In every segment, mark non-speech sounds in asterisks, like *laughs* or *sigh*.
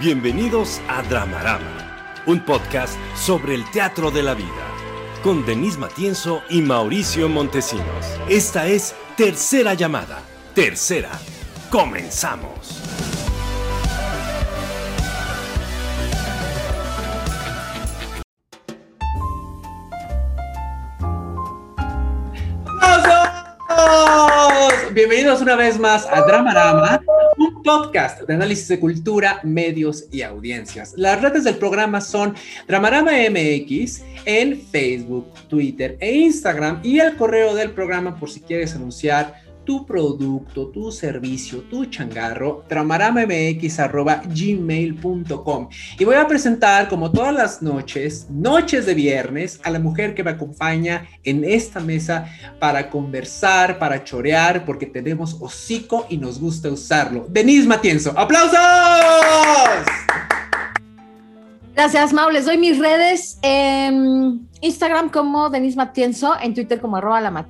Bienvenidos a Dramarama, un podcast sobre el teatro de la vida, con Denise Matienzo y Mauricio Montesinos. Esta es Tercera Llamada. Tercera. Comenzamos. Bienvenidos una vez más a Dramarama, podcast de análisis de cultura, medios y audiencias. Las redes del programa son Dramarama MX en Facebook, Twitter e Instagram y el correo del programa por si quieres anunciar tu producto, tu servicio, tu changarro, tramaramamx.gmail.com. Y voy a presentar, como todas las noches, noches de viernes, a la mujer que me acompaña en esta mesa para conversar, para chorear, porque tenemos hocico y nos gusta usarlo. Denise Matienzo, ¡aplausos! Gracias, Mau. Les doy mis redes. en Instagram como Denise Matienzo, en Twitter como arroba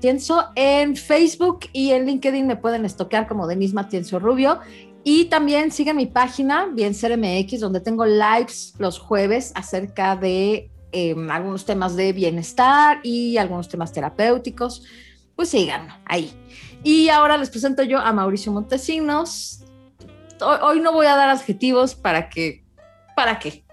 en Facebook y en LinkedIn me pueden estoquear como Denise Matienzo Rubio. Y también sigan mi página, bien MX, donde tengo lives los jueves acerca de em, algunos temas de bienestar y algunos temas terapéuticos. Pues sigan ahí. Y ahora les presento yo a Mauricio Montesinos. Hoy, hoy no voy a dar adjetivos para que, ¿para qué?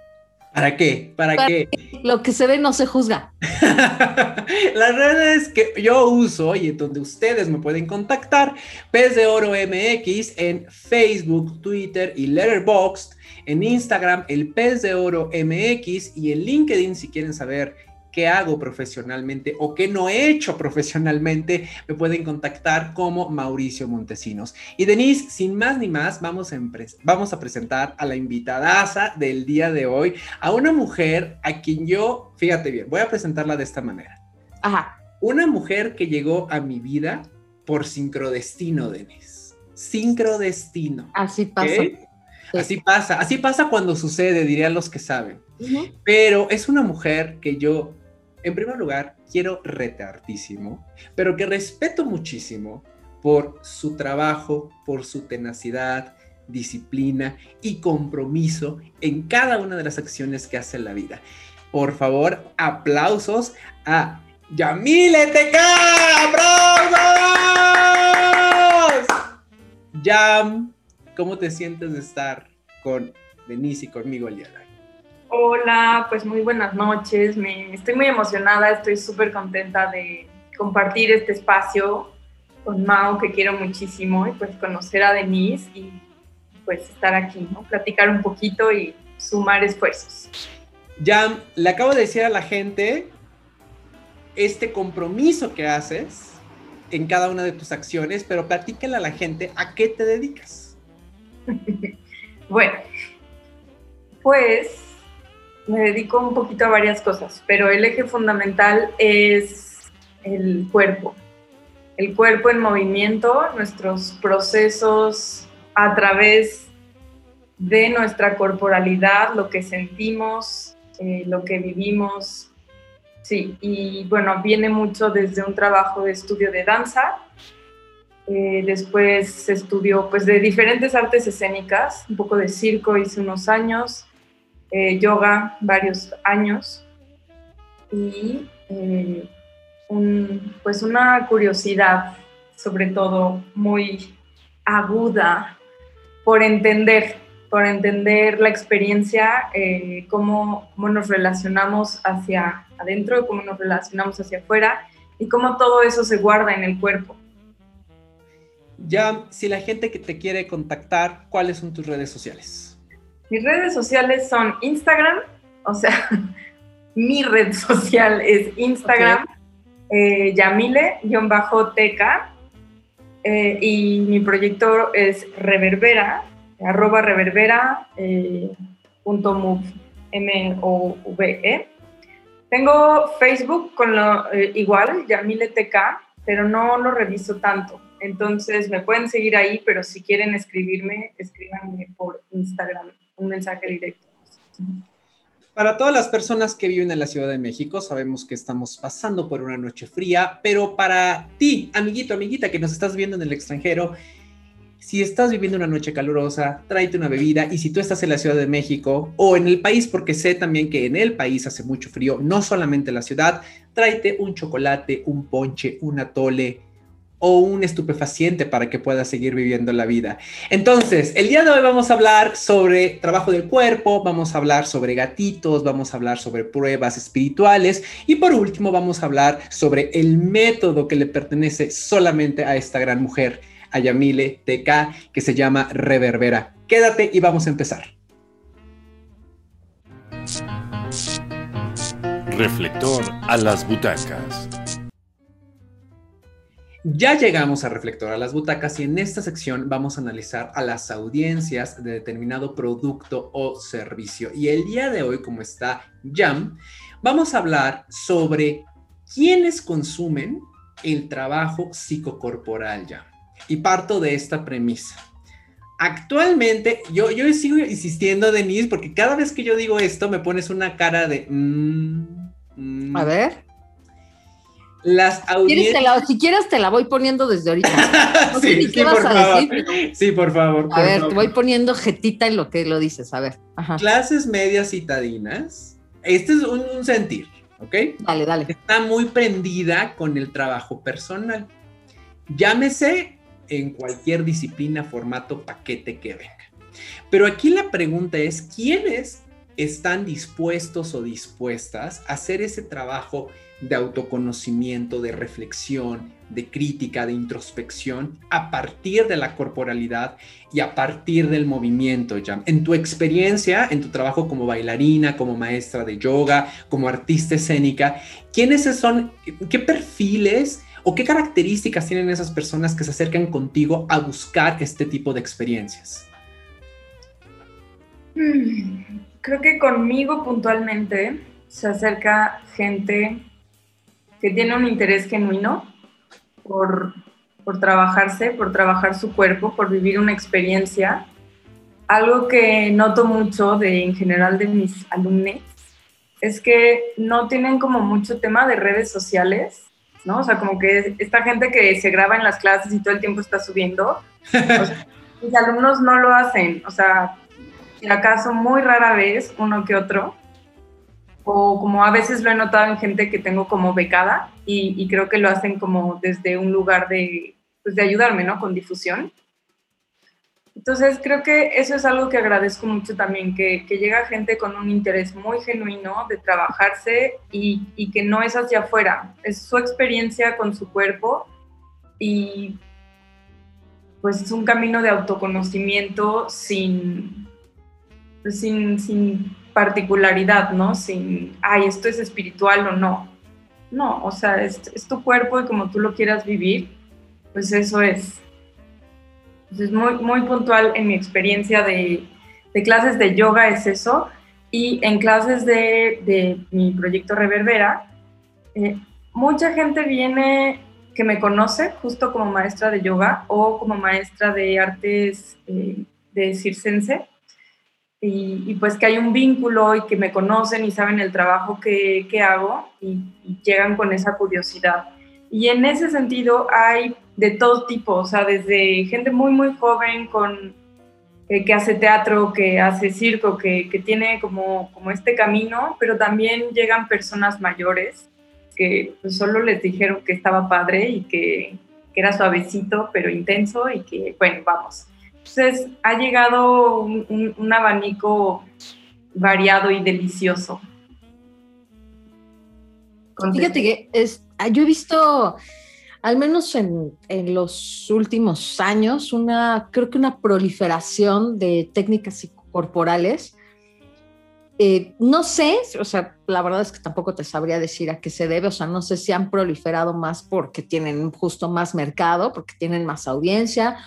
¿Para qué? ¿Para, qué? Lo que se ve no se juzga. *laughs* Las redes que yo uso y en donde ustedes me pueden contactar, Pez de Oro MX en Facebook, Twitter y Letterboxd, en Instagram el Pez de Oro MX y en LinkedIn si quieren saber qué hago profesionalmente o qué no he hecho profesionalmente, me pueden contactar como Mauricio Montesinos. Y Denise, sin más ni más, vamos a, vamos a presentar a la invitadaza del día de hoy, a una mujer a quien yo, fíjate bien, voy a presentarla de esta manera. Ajá. Una mujer que llegó a mi vida por sincrodestino, Denise. Sincrodestino. Así pasa. Así pasa, así pasa cuando sucede, dirían los que saben. Pero es una mujer que yo en primer lugar, quiero retartísimo, pero que respeto muchísimo por su trabajo, por su tenacidad, disciplina y compromiso en cada una de las acciones que hace en la vida. Por favor, aplausos a Yamile TK. ¡Aplausos! Yam, ¿cómo te sientes de estar con Denise y conmigo el día de hoy? Hola, pues muy buenas noches. Me, estoy muy emocionada, estoy súper contenta de compartir este espacio con Mao, que quiero muchísimo, y pues conocer a Denise y pues estar aquí, ¿no? Platicar un poquito y sumar esfuerzos. Ya le acabo de decir a la gente este compromiso que haces en cada una de tus acciones, pero platícale a la gente a qué te dedicas. *laughs* bueno, pues me dedico un poquito a varias cosas, pero el eje fundamental es el cuerpo. El cuerpo en movimiento, nuestros procesos a través de nuestra corporalidad, lo que sentimos, eh, lo que vivimos. Sí, y bueno, viene mucho desde un trabajo de estudio de danza. Eh, después estudió pues de diferentes artes escénicas, un poco de circo hice unos años, eh, yoga varios años y eh, pues una curiosidad, sobre todo muy aguda, por entender, por entender la experiencia, eh, cómo, cómo, nos relacionamos hacia adentro, cómo nos relacionamos hacia afuera y cómo todo eso se guarda en el cuerpo. Ya, si la gente que te quiere contactar, ¿cuáles son tus redes sociales? Mis redes sociales son Instagram, o sea, *laughs* mi red social es Instagram, eh, Yamile-TK, eh, y mi proyecto es Reverbera, arroba reverbera eh, punto M-O-V-E. Tengo Facebook con lo igual, Yamile TK, pero no lo reviso tanto. Entonces me pueden seguir ahí, pero si quieren escribirme, escríbanme por Instagram un mensaje directo. Para todas las personas que viven en la Ciudad de México, sabemos que estamos pasando por una noche fría, pero para ti, amiguito, amiguita, que nos estás viendo en el extranjero, si estás viviendo una noche calurosa, tráete una bebida y si tú estás en la Ciudad de México o en el país, porque sé también que en el país hace mucho frío, no solamente en la ciudad, tráete un chocolate, un ponche, un atole, o un estupefaciente para que puedas seguir viviendo la vida. Entonces, el día de hoy vamos a hablar sobre trabajo del cuerpo, vamos a hablar sobre gatitos, vamos a hablar sobre pruebas espirituales y por último vamos a hablar sobre el método que le pertenece solamente a esta gran mujer, a Yamile TK, que se llama Reverbera. Quédate y vamos a empezar. Reflector a las butacas. Ya llegamos a Reflector a las butacas y en esta sección vamos a analizar a las audiencias de determinado producto o servicio. Y el día de hoy, como está Jam, vamos a hablar sobre quiénes consumen el trabajo psicocorporal ya. Y parto de esta premisa. Actualmente, yo, yo sigo insistiendo, Denise, porque cada vez que yo digo esto me pones una cara de... Mm, mm". a ver las audiencias. si quieres, te la voy poniendo desde ahorita. *laughs* sí, sí, por favor. sí, por favor. a ver, te voy poniendo jetita en lo que lo dices. A ver. Clases medias citadinas. Este es un, sentir, ¿ok? Dale, dale. Está muy prendida con el trabajo personal. Llámese en cualquier disciplina, formato, paquete que venga. Pero aquí la pregunta es: ¿quiénes están dispuestos o dispuestas a hacer ese trabajo? De autoconocimiento, de reflexión, de crítica, de introspección, a partir de la corporalidad y a partir del movimiento, ya. En tu experiencia, en tu trabajo como bailarina, como maestra de yoga, como artista escénica, ¿quiénes son, qué perfiles o qué características tienen esas personas que se acercan contigo a buscar este tipo de experiencias? Hmm, creo que conmigo puntualmente se acerca gente que tiene un interés genuino por, por trabajarse, por trabajar su cuerpo, por vivir una experiencia. Algo que noto mucho de, en general de mis alumnos es que no tienen como mucho tema de redes sociales, ¿no? O sea, como que esta gente que se graba en las clases y todo el tiempo está subiendo, *laughs* mis alumnos no lo hacen, o sea, si acaso muy rara vez uno que otro, o como a veces lo he notado en gente que tengo como becada y, creo que lo hacen como desde un lugar de, pues de ayudarme, ¿no? Con difusión. Entonces creo que eso es algo que agradezco mucho también, que, que llega gente con un interés muy genuino de trabajarse y, y, que no es hacia afuera, es su experiencia con su cuerpo y pues es un camino de autoconocimiento sin, pues, sin, sin particularidad, ¿no? Sin, ay, esto es espiritual o no. No, o sea, es, tu cuerpo y como tú lo quieras vivir, pues eso es. Pues es muy, muy puntual en mi experiencia de, clases de yoga, es eso. Y en clases de, mi proyecto Reverbera, eh, mucha gente viene que me conoce justo como maestra de yoga o como maestra de artes eh, de circense y, pues que hay un vínculo y que me conocen y saben el trabajo que, que hago y, llegan con esa curiosidad. Y en ese sentido hay de todo tipo, o sea, desde gente muy, muy joven con, eh, que hace teatro, que hace circo, que, que, tiene como, como este camino, pero también llegan personas mayores que pues, solo les dijeron que estaba padre y que, que era suavecito, pero intenso y que, bueno, vamos entonces ha llegado un, abanico variado y delicioso. Fíjate que es, ah, yo he visto, al menos en, los últimos años, una, creo que una proliferación de técnicas corporales. Eh, no sé, o sea, la verdad es que tampoco te sabría decir a qué se debe, o sea, no sé si han proliferado más porque tienen justo más mercado, porque tienen más audiencia,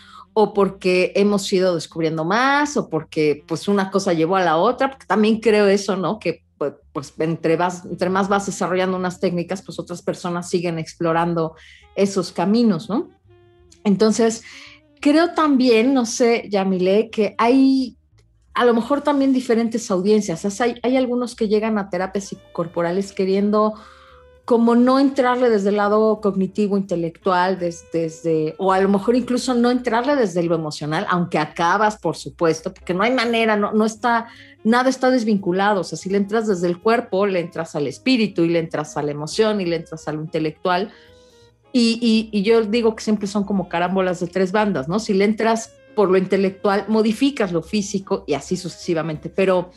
o porque hemos ido descubriendo más o porque pues una cosa llevó a la otra, porque también creo eso, ¿no? Que pues, pues entre, entre más vas desarrollando unas técnicas, pues otras personas siguen explorando esos caminos, ¿no? Entonces, creo también, no sé, Yamile, que hay a lo mejor también diferentes audiencias. hay, hay algunos que llegan a terapias corporales queriendo como no entrarle desde el lado cognitivo, intelectual, desde, o a lo mejor incluso no entrarle desde lo emocional, aunque acabas, por supuesto, porque no hay manera, no, no está, nada está desvinculado. O sea, si le entras desde el cuerpo, le entras al espíritu y le entras a la emoción y le entras a lo intelectual. Y, y, yo digo que siempre son como carámbolas de tres bandas, ¿no? Si le entras por lo intelectual, modificas lo físico y así sucesivamente. Pero,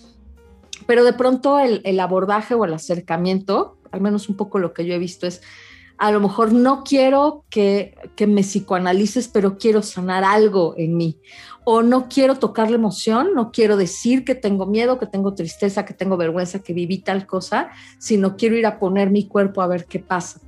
pero de pronto el, el abordaje o el acercamiento al menos un poco lo que yo he visto es, a lo mejor no quiero que, que me psicoanalices, pero quiero sanar algo en mí. O no quiero tocar la emoción, no quiero decir que tengo miedo, que tengo tristeza, que tengo vergüenza, que viví tal cosa, sino quiero ir a poner mi cuerpo a ver qué pasa.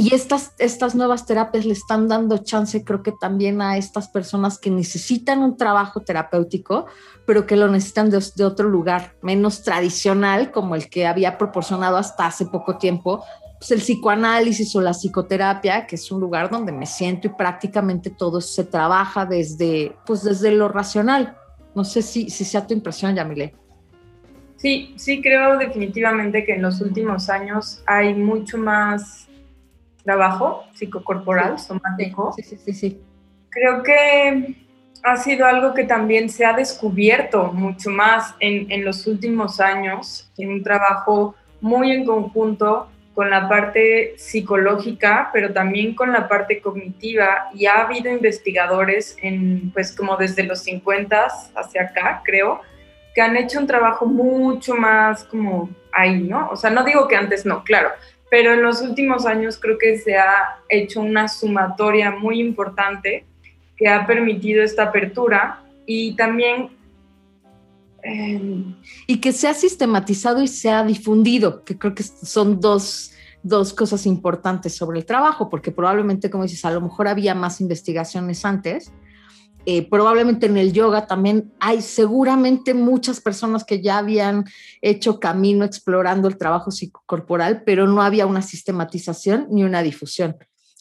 Y estas, estas nuevas terapias le están dando chance, creo que también a estas personas que necesitan un trabajo terapéutico, pero que lo necesitan de, de, otro lugar, menos tradicional, como el que había proporcionado hasta hace poco tiempo, pues el psicoanálisis o la psicoterapia, que es un lugar donde me siento y prácticamente todo se trabaja desde, pues desde lo racional. No sé si, si sea tu impresión, Yamile. Sí, sí creo definitivamente que en los últimos años hay mucho más trabajo psicocorporal, somático. Sí, sí, sí, sí. Creo que ha sido algo que también se ha descubierto mucho más en, en los últimos años, en un trabajo muy en conjunto con la parte psicológica, pero también con la parte cognitiva, y ha habido investigadores en, pues como desde los 50 hacia acá, creo, que han hecho un trabajo mucho más como ahí, ¿no? O sea, no digo que antes no, claro, pero en los últimos años creo que se ha hecho una sumatoria muy importante que ha permitido esta apertura y también... Em, y que se ha sistematizado y se ha difundido, que creo que son dos, dos cosas importantes sobre el trabajo, porque probablemente, como dices, a lo mejor había más investigaciones antes, eh, probablemente en el yoga también hay seguramente muchas personas que ya habían hecho camino explorando el trabajo psicocorporal, pero no había una sistematización ni una difusión,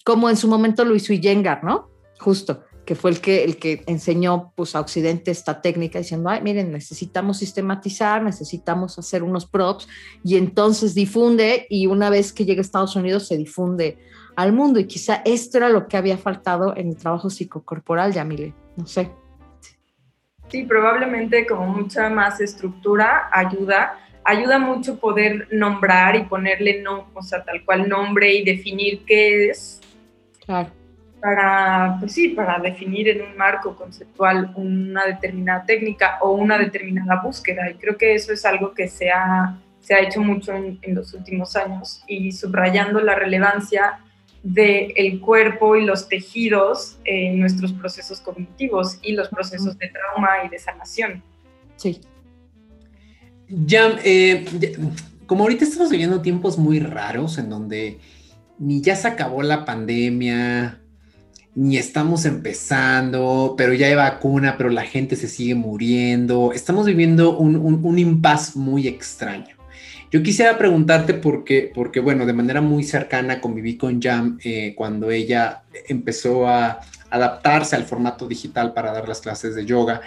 como en su momento lo hizo Iyengar, ¿no? Justo, que fue el que, el que enseñó pues, a Occidente esta técnica diciendo, ay, miren, necesitamos sistematizar, necesitamos hacer unos props, y entonces difunde, y una vez que llega a Estados Unidos se difunde al mundo, y quizá esto era lo que había faltado en el trabajo psicocorporal, Yamile no sé. Sí, probablemente como mucha más estructura ayuda, ayuda mucho poder nombrar y ponerle, no, o sea, tal cual nombre y definir qué es. Claro. Para, pues sí, para definir en un marco conceptual una determinada técnica o una determinada búsqueda. Y creo que eso es algo que se ha, se ha hecho mucho en, en los últimos años y subrayando la relevancia del cuerpo y los tejidos en nuestros procesos cognitivos y los procesos de trauma y de sanación. Sí. Ya, eh, como ahorita estamos viviendo tiempos muy raros en donde ni ya se acabó la pandemia, ni estamos empezando, pero ya hay vacuna, pero la gente se sigue muriendo. Estamos viviendo un, un, un impasse muy extraño. Yo quisiera preguntarte porque, porque bueno, de manera muy cercana conviví con Jam eh, cuando ella empezó a adaptarse al formato digital para dar las clases de yoga.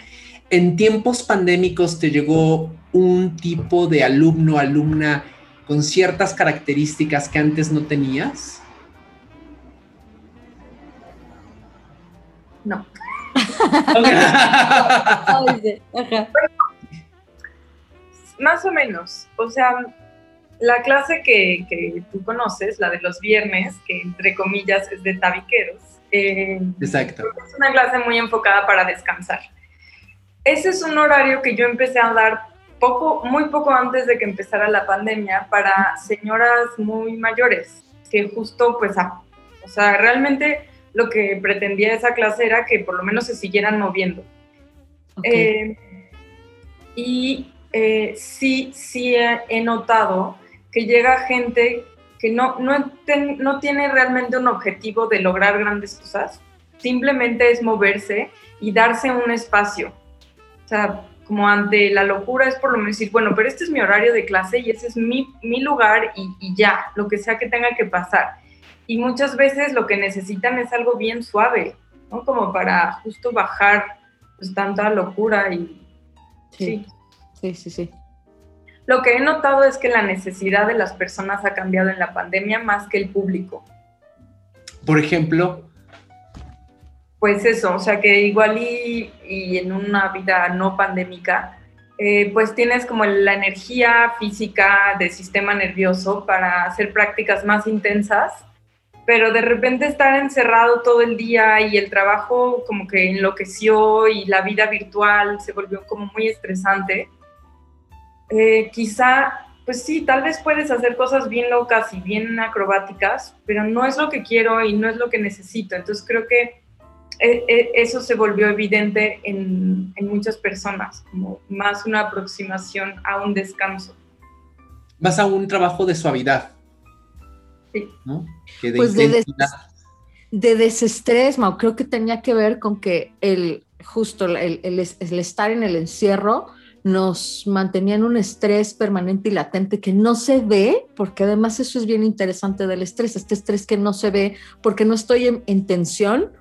¿En tiempos pandémicos te llegó un tipo de alumno, alumna con ciertas características que antes no tenías? No. *laughs* *laughs* más o menos. O sea, la clase que, que, tú conoces, la de los viernes, que entre comillas es de tabiqueros. Eh, Exacto. Es una clase muy enfocada para descansar. Ese es un horario que yo empecé a dar poco, muy poco antes de que empezara la pandemia para señoras muy mayores, que justo pues, o sea, realmente lo que pretendía esa clase era que por lo menos se siguieran moviendo. Eh, y eh, sí, sí he, notado que llega gente que no, no, no tiene realmente un objetivo de lograr grandes cosas, simplemente es moverse y darse un espacio. O sea, como ante la locura es por lo menos decir, bueno, pero este es mi horario de clase y ese es mi, mi lugar y, y, ya, lo que sea que tenga que pasar. Y muchas veces lo que necesitan es algo bien suave, ¿no? Como para justo bajar pues tanta locura y sí. sí. Sí, sí, sí. Lo que he notado es que la necesidad de las personas ha cambiado en la pandemia más que el público. Por ejemplo. Pues eso, o sea que igual y, y en una vida no pandémica, eh, pues tienes como la energía física del sistema nervioso para hacer prácticas más intensas, pero de repente estar encerrado todo el día y el trabajo como que enloqueció y la vida virtual se volvió como muy estresante, eh, quizá, pues sí, tal vez puedes hacer cosas bien locas y bien acrobáticas, pero no es lo que quiero y no es lo que necesito. Entonces creo que e, e, eso se volvió evidente en, muchas personas, como más una aproximación a un descanso. Más a un trabajo de suavidad. Sí. ¿no? de pues de, desestrés, Mau, creo que tenía que ver con que el justo el, el, estar en el encierro nos mantenía en un estrés permanente y latente que no se ve, porque además eso es bien interesante del estrés, este estrés que no se ve porque no estoy en tensión,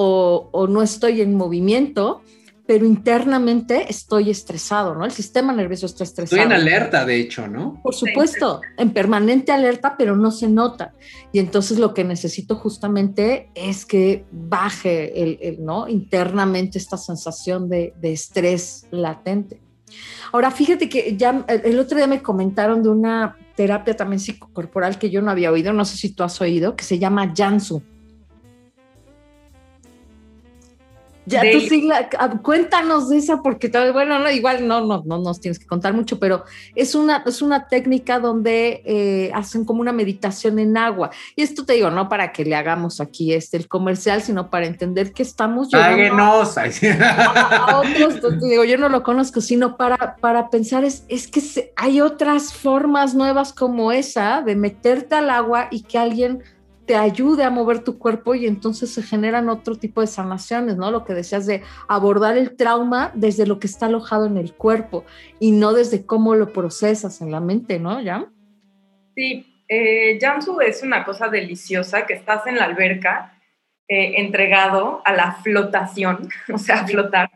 o, no estoy en movimiento, pero internamente estoy estresado, ¿no? El sistema nervioso está estresado. Estoy en alerta, de hecho, ¿no? Por supuesto, en permanente alerta, pero no se nota. Y entonces lo que necesito justamente es que baje el, ¿no? internamente esta sensación de, de, estrés latente. Ahora, fíjate que ya el otro día me comentaron de una terapia también psicocorporal que yo no había oído, no sé si tú has oído, que se llama Jansu. Ya tu sigla, ah, cuéntanos de esa, porque bueno, no, igual no, no, no nos tienes que contar mucho, pero es una, es una técnica donde eh, hacen como una meditación en agua. Y esto te digo, no para que le hagamos aquí este el comercial, sino para entender que estamos Páguenos. A, otros, digo, yo no lo conozco, sino para, para pensar, es, es que hay otras formas nuevas como esa de meterte al agua y que alguien te ayude a mover tu cuerpo y entonces se generan otro tipo de sanaciones, ¿no? Lo que decías de abordar el trauma desde lo que está alojado en el cuerpo y no desde cómo lo procesas en la mente, ¿no? ¿Ya? Sí, eh, Jamsu es una cosa deliciosa que estás en la alberca eh, entregado a la flotación, *laughs* o sea, a flotar,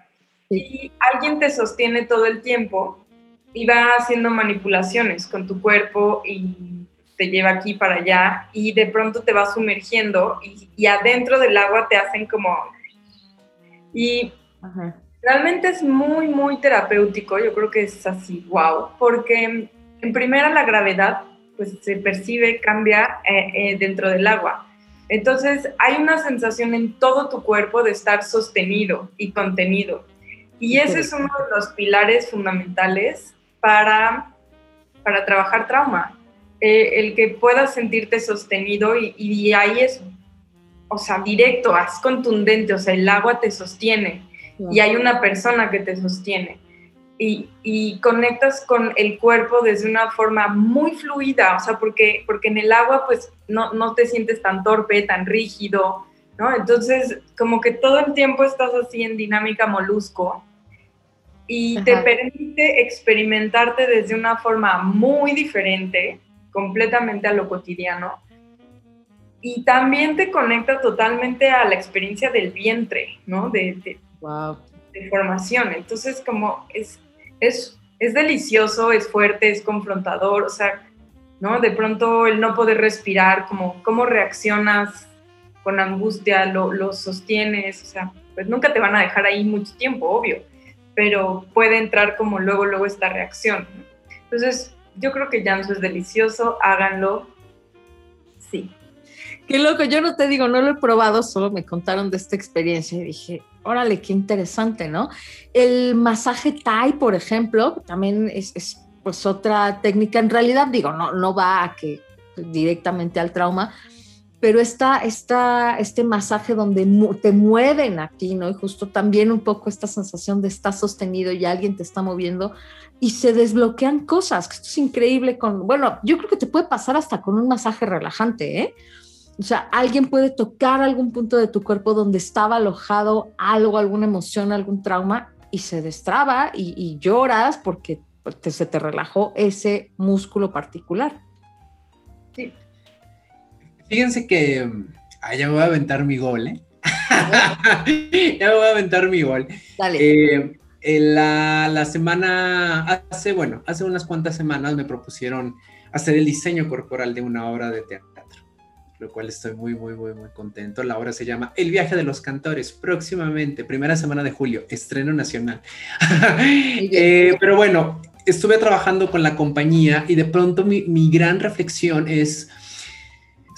y alguien te sostiene todo el tiempo y va haciendo manipulaciones con tu cuerpo y te lleva aquí para allá y de pronto te vas sumergiendo y, adentro del agua te hacen como... Y realmente es muy, muy terapéutico, yo creo que es así, wow, porque en primera la gravedad pues se percibe, cambia eh, eh, dentro del agua. Entonces hay una sensación en todo tu cuerpo de estar sostenido y contenido. Y ese es uno de los pilares fundamentales para, para trabajar trauma. Eh, el que puedas sentirte sostenido y, ahí es, o sea, directo, es contundente, o sea, el agua te sostiene y hay una persona que te sostiene. Y, conectas con el cuerpo desde una forma muy fluida, o sea, porque, porque en el agua pues no, no te sientes tan torpe, tan rígido, ¿no? Entonces, como que todo el tiempo estás así en dinámica molusco y te permite experimentarte desde una forma muy diferente completamente a lo cotidiano. Y también te conecta totalmente a la experiencia del vientre, ¿no? De, de, formación. Entonces, como es, es, es delicioso, es fuerte, es confrontador, o sea, ¿no? De pronto el no poder respirar, como cómo reaccionas con angustia, lo, lo sostienes, o sea, pues nunca te van a dejar ahí mucho tiempo, obvio, pero puede entrar como luego, luego esta reacción. Entonces, yo creo que Jansu es delicioso, háganlo. Sí. Qué loco, yo no te digo, no lo he probado, solo me contaron de esta experiencia y dije, órale, qué interesante, ¿no? El masaje Thai, por ejemplo, también es, pues otra técnica, en realidad digo, no, no va a que directamente al trauma, pero está, este masaje donde te mueven aquí, ¿no? Y justo también un poco esta sensación de estar sostenido y alguien te está moviendo, y se desbloquean cosas, esto es increíble con, bueno, yo creo que te puede pasar hasta con un masaje relajante, ¿eh? O sea, alguien puede tocar algún punto de tu cuerpo donde estaba alojado algo, alguna emoción, algún trauma y se destraba y, lloras porque se te relajó ese músculo particular. Fíjense que ah, ya me voy a aventar mi gol, ¿eh? *laughs* ya me voy a aventar mi gol. Dale. Eh, la, la, semana, hace, bueno, hace unas cuantas semanas me propusieron hacer el diseño corporal de una obra de teatro, lo cual estoy muy, muy, muy, muy contento. La obra se llama El viaje de los cantores, próximamente, primera semana de julio, estreno nacional. *laughs* eh, pero bueno, estuve trabajando con la compañía y de pronto mi, mi gran reflexión es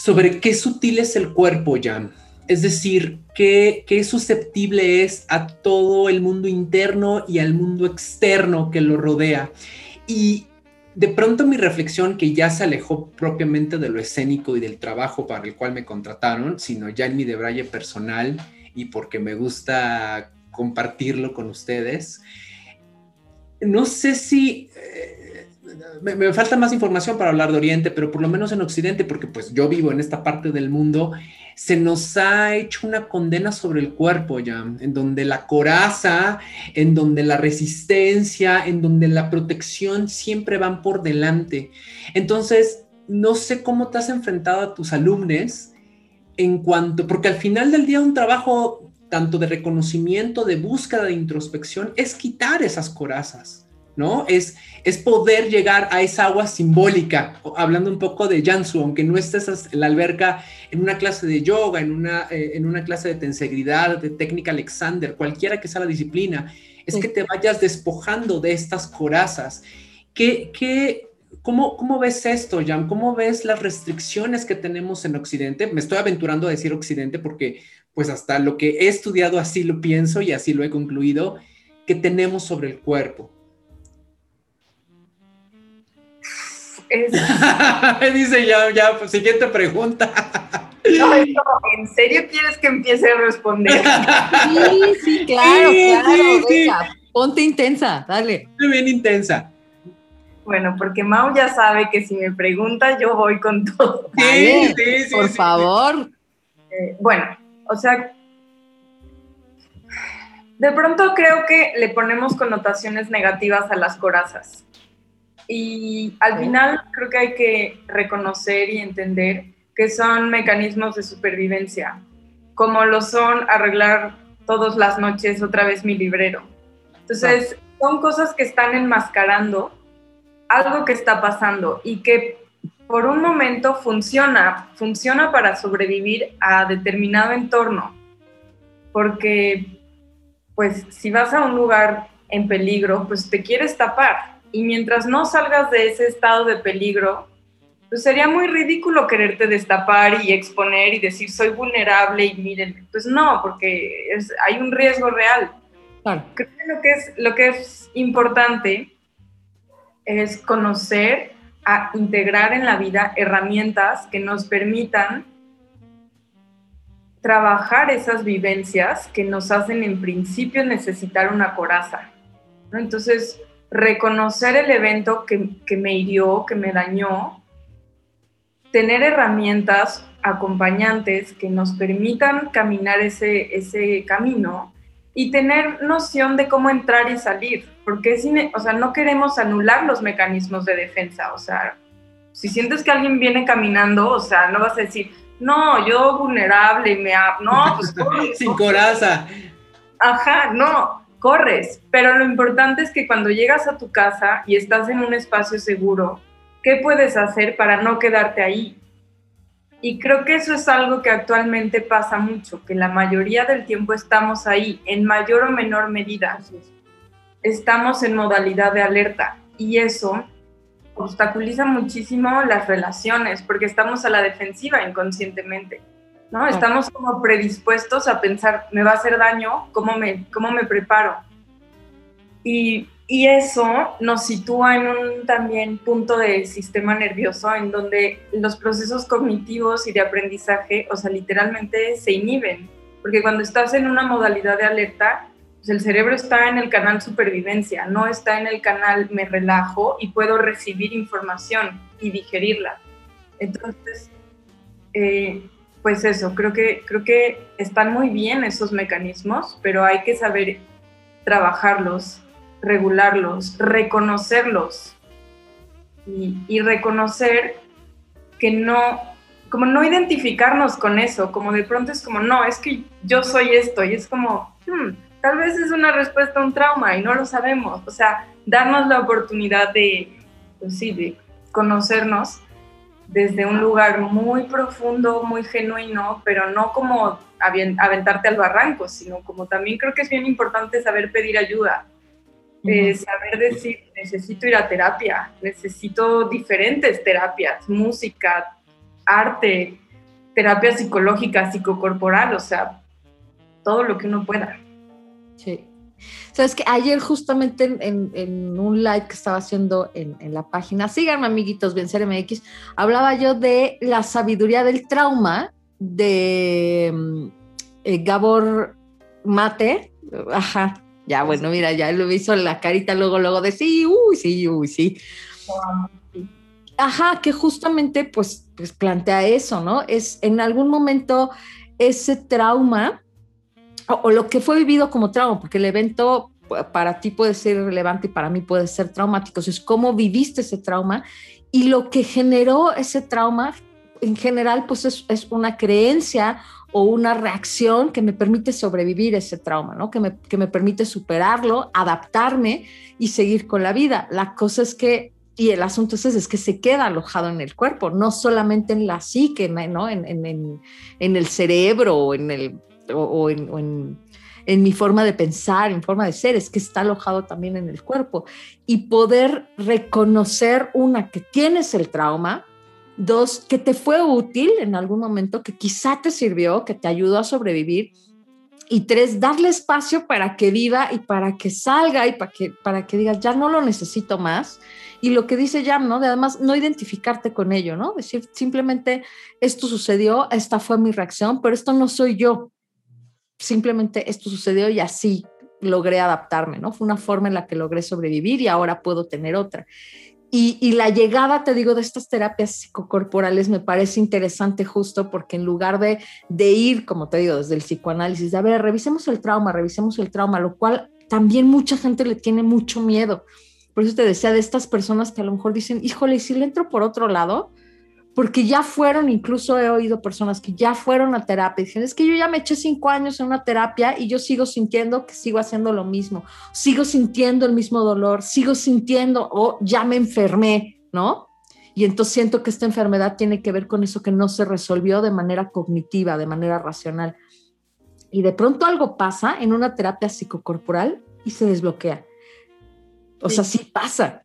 sobre qué sutil es el cuerpo, Jan es decir, qué, susceptible es a todo el mundo interno y al mundo externo que lo rodea. Y de pronto mi reflexión, que ya se alejó propiamente de lo escénico y del trabajo para el cual me contrataron, sino ya en mi debraye personal y porque me gusta compartirlo con ustedes, no sé si... Eh, me, falta más información para hablar de Oriente, pero por lo menos en Occidente, porque pues yo vivo en esta parte del mundo se nos ha hecho una condena sobre el cuerpo ya, en donde la coraza, en donde la resistencia, en donde la protección siempre van por delante. Entonces, no sé cómo te has enfrentado a tus alumnos en cuanto, porque al final del día un trabajo tanto de reconocimiento, de búsqueda, de introspección, es quitar esas corazas. ¿No? Es, es poder llegar a esa agua simbólica, hablando un poco de Jansu, aunque no estés en la alberca en una clase de yoga, en una, eh, en una clase de tensegridad, de técnica Alexander, cualquiera que sea la disciplina, es que te vayas despojando de estas corazas. ¿Qué, qué, cómo, ¿Cómo ves esto, Jan? ¿Cómo ves las restricciones que tenemos en Occidente? Me estoy aventurando a decir Occidente porque pues hasta lo que he estudiado así lo pienso y así lo he concluido, que tenemos sobre el cuerpo. *laughs* Dice ya, ya, pues, siguiente pregunta. No, ¿en serio quieres que empiece a responder? *laughs* Sí, sí, claro, claro. venga, ponte intensa, dale. Bien intensa. Bueno, porque Mau ya sabe que si me pregunta, yo voy con todo. Sí, sí, sí, por favor. Eh, bueno, o sea, de pronto creo que le ponemos connotaciones negativas a las corazas. Y al final creo que hay que reconocer y entender que son mecanismos de supervivencia, como lo son arreglar todas las noches otra vez mi librero. Entonces, son cosas que están enmascarando algo que está pasando y que por un momento funciona, funciona para sobrevivir a determinado entorno. Porque, pues, si vas a un lugar en peligro, pues te quieres tapar y mientras no salgas de ese estado de peligro, pues sería muy ridículo quererte destapar y exponer y decir soy vulnerable y miren, pues no, porque hay un riesgo real. Creo que lo que es, lo que es importante es conocer, a integrar en la vida herramientas que nos permitan trabajar esas vivencias que nos hacen en principio necesitar una coraza. Entonces, reconocer el evento que, me hirió, que me dañó, tener herramientas acompañantes que nos permitan caminar ese, ese camino y tener noción de cómo entrar y salir, porque es o sea, no queremos anular los mecanismos de defensa, o sea, si sientes que alguien viene caminando, o sea, no vas a decir, no, yo vulnerable, me no, pues *laughs* sin coraza. Ajá, no, corres, pero lo importante es que cuando llegas a tu casa y estás en un espacio seguro, ¿qué puedes hacer para no quedarte ahí? Y creo que eso es algo que actualmente pasa mucho, que la mayoría del tiempo estamos ahí, en mayor o menor medida. Estamos en modalidad de alerta y eso obstaculiza muchísimo las relaciones porque estamos a la defensiva inconscientemente. ¿No? Estamos como predispuestos a pensar, me va a hacer daño, ¿cómo me, cómo me preparo? Y, y eso nos sitúa en un también punto de sistema nervioso en donde los procesos cognitivos y de aprendizaje, o sea, literalmente se inhiben, porque cuando estás en una modalidad de alerta, pues el cerebro está en el canal supervivencia, no está en el canal me relajo y puedo recibir información y digerirla. Entonces, eh, pues eso, creo que, creo que están muy bien esos mecanismos, pero hay que saber trabajarlos, regularlos, reconocerlos y, reconocer que no, como no identificarnos con eso, como de pronto es como, no, es que yo soy esto y es como, hmm, tal vez es una respuesta a un trauma y no lo sabemos. O sea, darnos la oportunidad de, pues sí, de conocernos desde un lugar muy profundo, muy genuino, pero no como aventarte al barranco, sino como también creo que es bien importante saber pedir ayuda, eh, saber decir, necesito ir a terapia, necesito diferentes terapias, música, arte, terapia psicológica, psicocorporal, o sea, todo lo que uno pueda. Sí. Sabes que ayer justamente en, un live que estaba haciendo en, la página, síganme amiguitos, Vencer MX, hablaba yo de la sabiduría del trauma de mm, eh, Gabor Mate. Ajá, ya bueno, mira, ya lo hizo la carita luego, luego de sí, uy, sí, uy, sí. Ajá, que justamente pues, pues plantea eso, ¿no? Es en algún momento ese trauma o, lo que fue vivido como trauma, porque el evento para ti puede ser relevante y para mí puede ser traumático. Es cómo viviste ese trauma y lo que generó ese trauma en general pues es, una creencia o una reacción que me permite sobrevivir ese trauma, ¿no? Que me, que me permite superarlo, adaptarme y seguir con la vida. La cosa es que y el asunto es, es que se queda alojado en el cuerpo, no solamente en la psique, ¿no? en, en, en el cerebro o en el o, en, mi forma de pensar, en forma de ser, es que está alojado también en el cuerpo. Y poder reconocer, una, que tienes el trauma, dos, que te fue útil en algún momento, que quizá te sirvió, que te ayudó a sobrevivir. Y tres, darle espacio para que viva y para que salga y para que, para que digas, ya no lo necesito más. Y lo que dice Jam, ¿no? De además no identificarte con ello, ¿no? Decir, simplemente esto sucedió, esta fue mi reacción, pero esto no soy yo simplemente esto sucedió y así logré adaptarme, ¿no? Fue una forma en la que logré sobrevivir y ahora puedo tener otra. Y, la llegada, te digo, de estas terapias psicocorporales me parece interesante justo porque en lugar de, de ir, como te digo, desde el psicoanálisis, de a ver, revisemos el trauma, revisemos el trauma, lo cual también mucha gente le tiene mucho miedo. Por eso te decía de estas personas que a lo mejor dicen, híjole, si le entro por otro lado, porque ya fueron, incluso he oído personas que ya fueron a terapia y dicen, es que yo ya me eché cinco años en una terapia y yo sigo sintiendo que sigo haciendo lo mismo, sigo sintiendo el mismo dolor, sigo sintiendo o ya me enfermé, ¿no? Y entonces siento que esta enfermedad tiene que ver con eso que no se resolvió de manera cognitiva, de manera racional. Y de pronto algo pasa en una terapia psicocorporal y se desbloquea. O sea, sí pasa.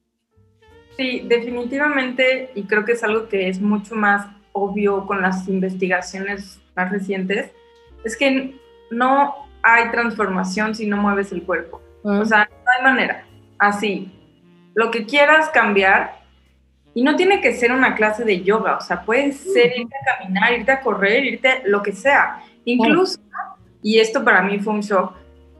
Sí, definitivamente, y creo que es algo que es mucho más obvio con las investigaciones más recientes, es que no hay transformación si no mueves el cuerpo. O sea, no hay manera. Así, lo que quieras cambiar, y no tiene que ser una clase de yoga, o sea, puede ser irte a caminar, irte a correr, irte lo que sea. Incluso, y esto para mí fue un shock,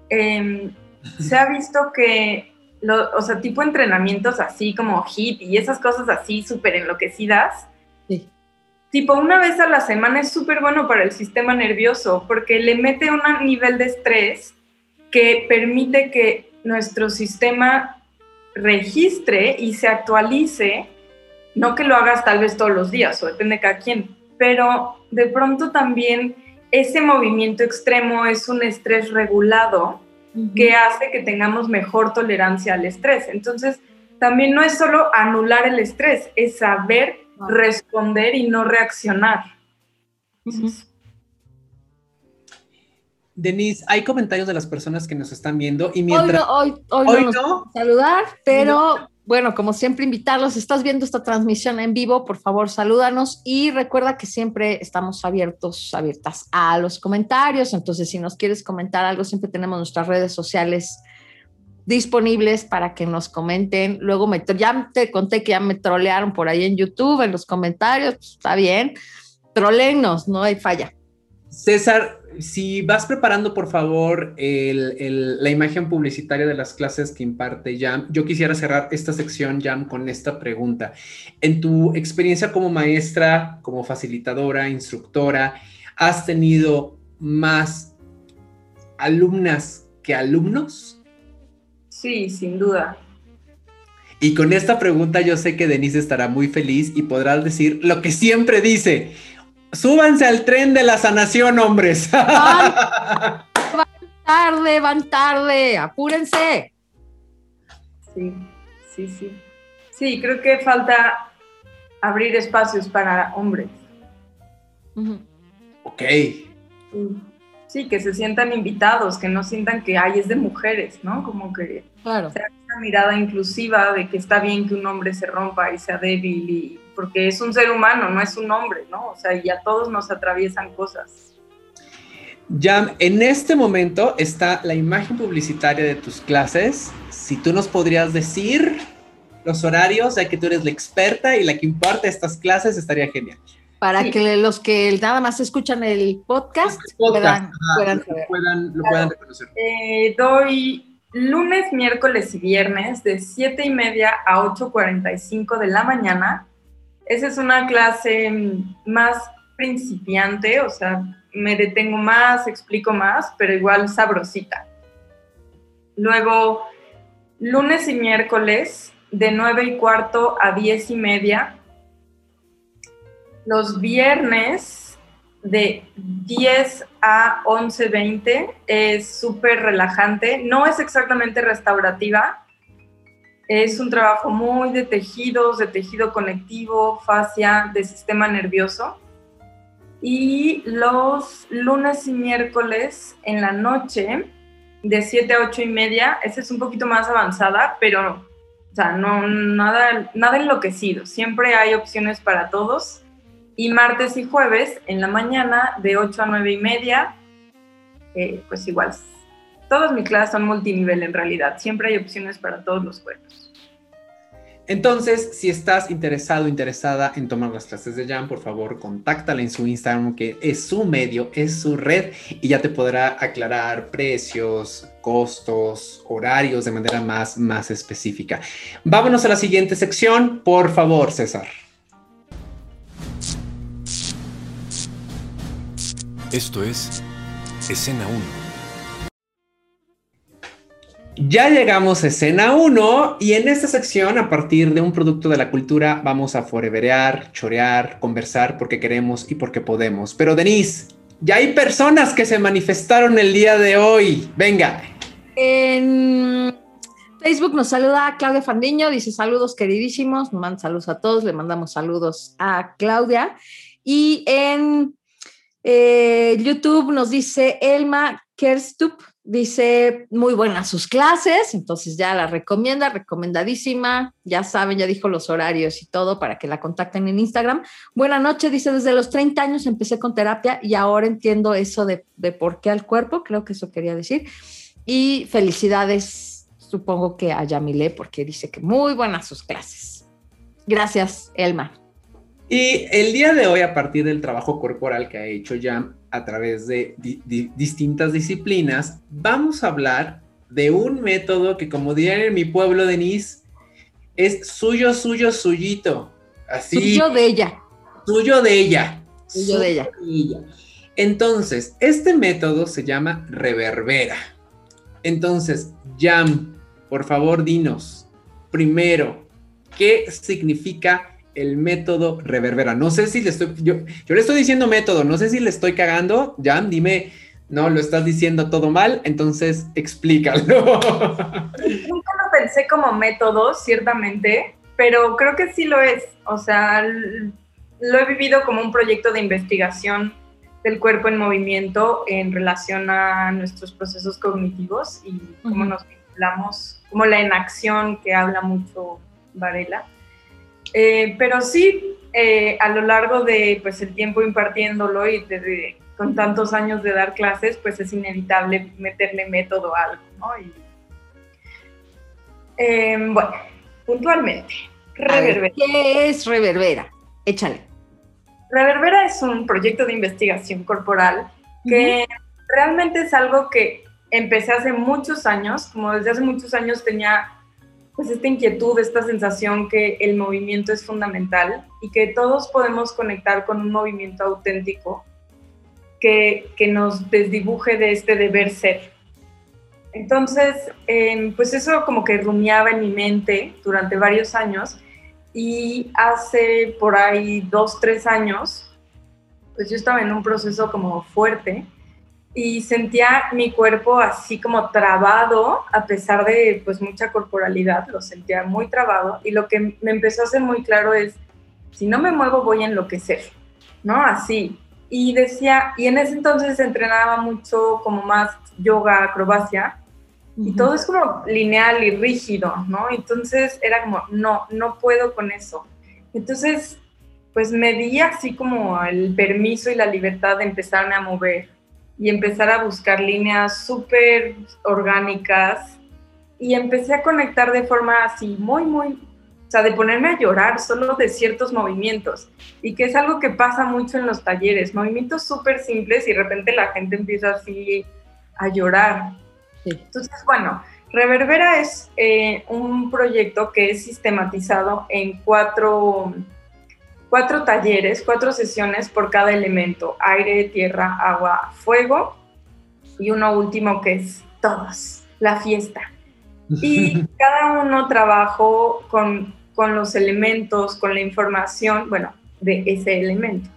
em, se ha visto que o sea, tipo entrenamientos así como HIT y esas cosas así súper enloquecidas. Sí. Tipo, una vez a la semana es súper bueno para el sistema nervioso porque le mete un nivel de estrés que permite que nuestro sistema registre y se actualice, no que lo hagas tal vez todos los días o depende de cada quien, pero de pronto también ese movimiento extremo es un estrés regulado que hace que tengamos mejor tolerancia al estrés. Entonces, también no es solo anular el estrés, es saber responder y no reaccionar. Denise, hay comentarios de las personas que nos están viendo y mientras... Hoy no, hoy, no, saludar, pero bueno, como siempre, invitarlos. Estás viendo esta transmisión en vivo, por favor, salúdanos y recuerda que siempre estamos abiertos, abiertas a los comentarios. Entonces, si nos quieres comentar algo, siempre tenemos nuestras redes sociales disponibles para que nos comenten. Luego me, ya te conté que ya me trolearon por ahí en YouTube, en los comentarios. Pues, está bien, trolennos, no hay falla. César, si vas preparando, por favor, la imagen publicitaria de las clases que imparte Jam, yo quisiera cerrar esta sección, Jam, con esta pregunta. En tu experiencia como maestra, como facilitadora, instructora, ¿has tenido más alumnas que alumnos? Sí, sin duda. Y con esta pregunta yo sé que Denise estará muy feliz y podrá decir lo que siempre dice. Súbanse al tren de la sanación, hombres. *laughs* tarde, van tarde, apúrense. Sí, sí, sí. Sí, creo que falta abrir espacios para hombres. Ok. Sí, que se sientan invitados, que no sientan que hay es de mujeres, ¿no? Como que claro. sea una mirada inclusiva de que está bien que un hombre se rompa y sea débil, y, porque es un ser humano, no es un hombre, ¿no? O sea, y a todos nos atraviesan cosas. Jam, en este momento está la imagen publicitaria de tus clases. Si tú nos podrías decir los horarios, ya que tú eres la experta y la que imparte estas clases, estaría genial. Para Sí. que los que nada más escuchan el podcast, Este podcast, puedan, puedan lo puedan, lo puedan reconocer. Eh, doy lunes, miércoles y viernes de 7 y media a 8.45 de la mañana. Esa es una clase mm, más principiante, o sea, me detengo más, explico más, pero igual sabrosita. Luego, lunes y miércoles de 9 y cuarto a 10 y media. Los viernes de 10 a 11.20 es súper relajante. No es exactamente restaurativa. Es un trabajo muy de tejidos, de tejido conectivo, fascia, de sistema nervioso. Y los lunes y miércoles en la noche, de 7 a 8 y media, esa es un poquito más avanzada, pero o sea, no, nada, nada enloquecido. Siempre hay opciones para todos. Y martes y jueves en la mañana, de 8 a 9 y media, eh, pues igual. Todas mis clases son multinivel en realidad. Siempre hay opciones para todos los cuerpos. Entonces, si estás interesado, interesada en tomar las clases de Jam, por favor, contáctala en su Instagram, que es su medio, es su red, y ya te podrá aclarar precios, costos, horarios de manera más, más específica. Vámonos a la siguiente sección, por favor, César. Esto es Escena 1. Ya llegamos a escena 1 y en esta sección, a partir de un producto de la cultura, vamos a foreverear, chorear, conversar porque queremos y porque podemos. Pero Denise, ya hay personas que se manifestaron el día de hoy. Venga. En Facebook nos saluda Claudia Fandiño, dice saludos queridísimos, nos manda saludos a todos, le mandamos saludos a Claudia. Y en eh, YouTube nos dice Elma Kerstup, dice muy buenas sus clases, entonces ya la recomienda, recomendadísima, ya saben, ya dijo los horarios y todo para que la contacten en Instagram. Buena noche, dice, desde los 30 años empecé con terapia y ahora entiendo eso de, de por qué al cuerpo, creo que eso quería decir. Y felicidades, supongo que a Yamile, porque dice que muy buenas sus clases. Gracias, Elma. Y el día de hoy, a partir del trabajo corporal que ha hecho Jam a través de di di distintas disciplinas, vamos a hablar de un método que, como dirían en mi pueblo, Denise, es suyo, suyo, suyito. Así. Suyo de ella. Suyo de ella. Suyo de ella. ella. Entonces, este método se llama reverbera. Entonces, Jam, por favor, dinos, primero, ¿qué significa el método reverbera? No sé si le estoy, yo, yo le estoy diciendo método, no sé si le estoy cagando. Jam, dime, no, lo estás diciendo todo mal, entonces explícalo. *laughs* Nunca lo pensé como método, ciertamente, pero creo que sí lo es. O sea, lo he vivido como un proyecto de investigación del cuerpo en movimiento en relación a nuestros procesos cognitivos y cómo nos vinculamos, como la inacción que habla mucho Varela. Eh, pero sí, eh, a lo largo de pues, el tiempo impartiéndolo y desde, con tantos años de dar clases, pues es inevitable meterle método a algo, ¿no? Y, eh, bueno, puntualmente, reverbera. ¿Qué es reverbera? Échale. Reverbera es un proyecto de investigación corporal que uh -huh. realmente es algo que empecé hace muchos años, como desde hace muchos años tenía pues esta inquietud, esta sensación que el movimiento es fundamental y que todos podemos conectar con un movimiento auténtico que, que nos desdibuje de este deber ser. Entonces, eh, pues eso como que rumiaba en mi mente durante varios años y hace por ahí dos, tres años, pues yo estaba en un proceso como fuerte y sentía mi cuerpo así como trabado, a pesar de pues mucha corporalidad, lo sentía muy trabado y lo que me empezó a hacer muy claro es, si no me muevo voy a enloquecer, ¿no? Así. Y decía, y en ese entonces entrenaba mucho como más yoga, acrobacia, y todo es como lineal y rígido, ¿no? Entonces era como, no, no puedo con eso. Entonces, pues me di así como el permiso y la libertad de empezarme a mover y empezar a buscar líneas súper orgánicas. Y empecé a conectar de forma así muy, muy, o sea, de ponerme a llorar solo de ciertos movimientos. Y que es algo que pasa mucho en los talleres, movimientos súper simples y de repente la gente empieza así a llorar. Entonces, bueno, Reverbera es eh, un proyecto que es sistematizado en cuatro cuatro talleres, cuatro sesiones por cada elemento, aire, tierra, agua, fuego, y uno último que es todos, la fiesta. Y *laughs* cada uno trabajó con, con los elementos, con la información, bueno, de ese elemento.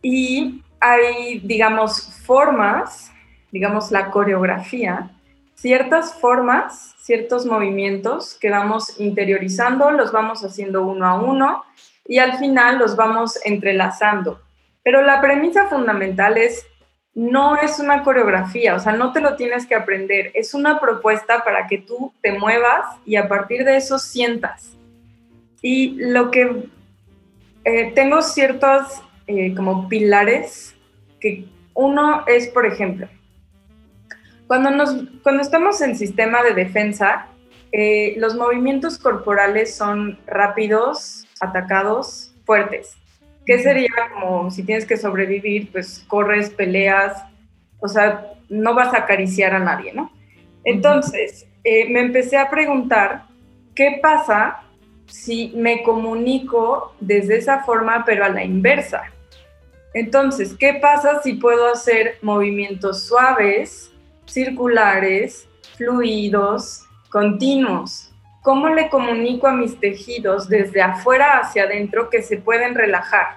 Y hay, digamos, formas, digamos, la coreografía, ciertas formas, ciertos movimientos que vamos interiorizando, los vamos haciendo uno a uno y al final los vamos entrelazando. Pero la premisa fundamental es, no es una coreografía, o sea, no te lo tienes que aprender, es una propuesta para que tú te muevas y a partir de eso sientas. Y lo que eh, tengo ciertos eh, como pilares, que uno es, por ejemplo, cuando, nos, cuando estamos en sistema de defensa, eh, los movimientos corporales son rápidos, atacados fuertes. ¿Qué sería como si tienes que sobrevivir, pues corres, peleas, o sea, no vas a acariciar a nadie, ¿no? Entonces, eh, me empecé a preguntar, ¿qué pasa si me comunico desde esa forma, pero a la inversa? Entonces, ¿qué pasa si puedo hacer movimientos suaves, circulares, fluidos, continuos? ¿Cómo le comunico a mis tejidos desde afuera hacia adentro que se pueden relajar?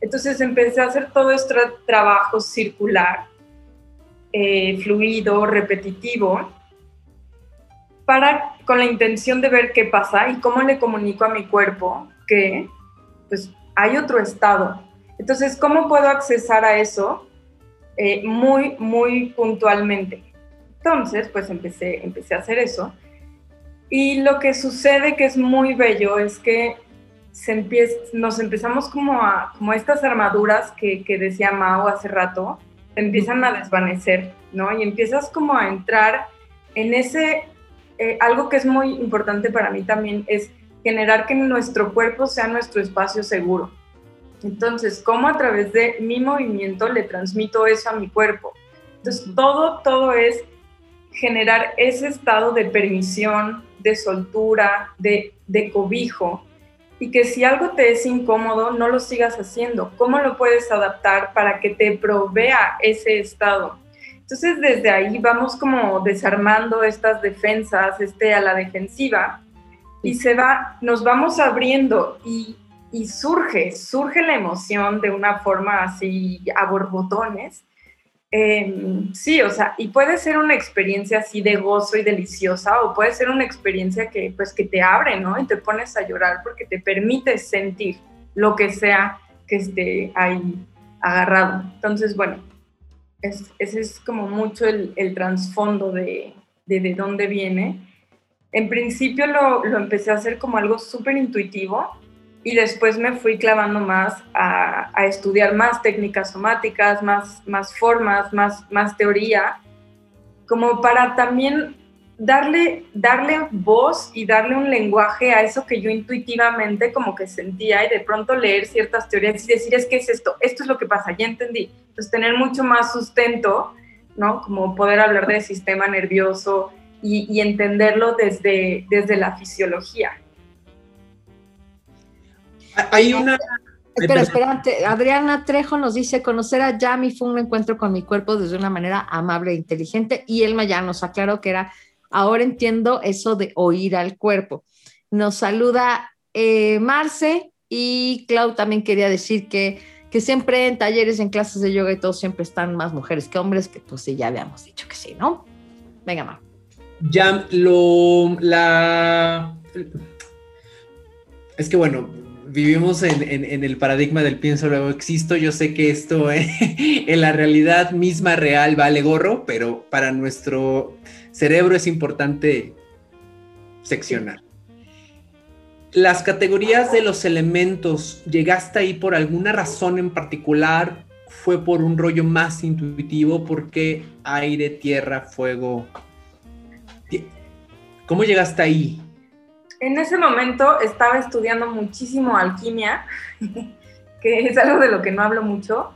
Entonces empecé a hacer todo este trabajo circular, eh, fluido, repetitivo, para, con la intención de ver qué pasa y cómo le comunico a mi cuerpo que pues, hay otro estado. Entonces, ¿cómo puedo accesar a eso eh, muy, muy puntualmente? Entonces, pues empecé, empecé a hacer eso y lo que sucede que es muy bello es que se nos empezamos como a, como estas armaduras que, que decía Mao hace rato, empiezan a desvanecer, ¿no? Y empiezas como a entrar en ese, eh, algo que es muy importante para mí también es generar que nuestro cuerpo sea nuestro espacio seguro. Entonces, ¿cómo a través de mi movimiento le transmito eso a mi cuerpo? Entonces, todo, todo es generar ese estado de permisión, de soltura, de, cobijo, y que si algo te es incómodo, no lo sigas haciendo. ¿Cómo lo puedes adaptar para que te provea ese estado? Entonces, desde ahí vamos como desarmando estas defensas, este a la defensiva, y se va, nos vamos abriendo y surge, surge la emoción de una forma así a borbotones, Em, sí, o sea, y puede ser una experiencia así de gozo y deliciosa, o puede ser una experiencia que, pues, que te abre, ¿no? Y te pones a llorar porque te permite sentir lo que sea que esté ahí agarrado. Entonces, bueno, ese es como mucho el, trasfondo de, de, dónde viene. En principio lo, lo empecé a hacer como algo súper intuitivo, y después me fui clavando más a, estudiar más técnicas somáticas, más, más formas, más, más teoría, como para también darle, darle voz y darle un lenguaje a eso que yo intuitivamente como que sentía y de pronto leer ciertas teorías y decir, es que es esto, esto es lo que pasa, ya entendí. Entonces tener mucho más sustento, ¿no? Como poder hablar del sistema nervioso y, y entenderlo desde, desde la fisiología. Hay una... Espera, espera, Adriana Trejo nos dice, conocer a Yami fue un encuentro con mi cuerpo desde una manera amable e inteligente y Elma ya nos aclaró que era, ahora entiendo eso de oír al cuerpo. Nos saluda eh, Marce y Clau también quería decir que que siempre en talleres, en clases de yoga y todo, siempre están más mujeres que hombres, que pues sí, ya habíamos dicho que sí, ¿no? Venga, ma. Ya, lo, la... Es que bueno, vivimos en, el paradigma del pienso luego existo. Yo sé que esto *laughs* en la realidad misma real vale gorro, pero para nuestro cerebro es importante seccionar. Las categorías de los elementos, ¿llegaste ahí por alguna razón en particular? ¿Fue por un rollo más intuitivo? ¿Por qué aire, tierra, fuego? ¿Cómo llegaste ahí? En ese momento estaba estudiando muchísimo alquimia, *laughs* que es algo de lo que no hablo mucho,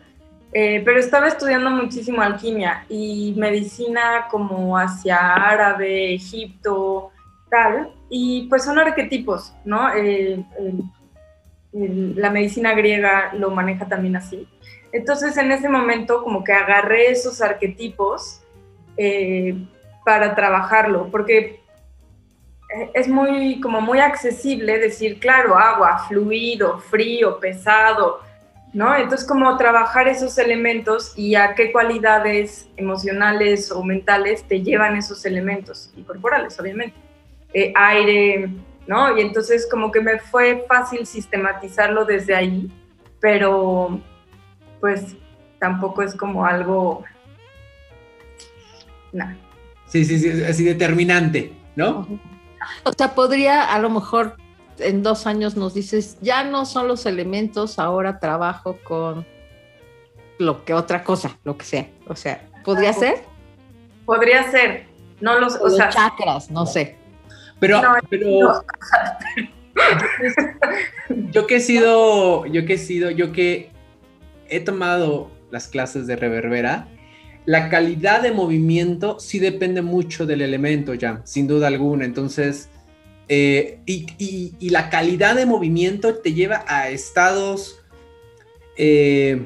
eh, pero estaba estudiando muchísimo alquimia y medicina como hacia árabe, Egipto, tal, y pues son arquetipos, ¿no? la medicina griega lo maneja también así. Entonces en ese momento como que agarré esos arquetipos eh, para trabajarlo, porque es muy, como muy accesible decir, claro, agua, fluido, frío, pesado, ¿no? Entonces, como trabajar esos elementos y a qué cualidades emocionales o mentales te llevan esos elementos, y corporales, obviamente. Eh, aire, ¿no? Y entonces como que me fue fácil sistematizarlo desde ahí, pero pues tampoco es como algo... Nada. Sí, sí, sí, así determinante, ¿no? O sea, podría a lo mejor en dos años nos dices, ya no son los elementos, ahora trabajo con lo que otra cosa, lo que sea. O sea, ¿podría ser? Podría ser. No los, o, sea, chakras, no sé. Pero, pero *laughs* yo que he sido, yo que he sido, yo que he tomado las clases de reverbera, la calidad de movimiento sí depende mucho del elemento, ya, sin duda alguna. Entonces, eh, y, la calidad de movimiento te lleva a estados... Eh,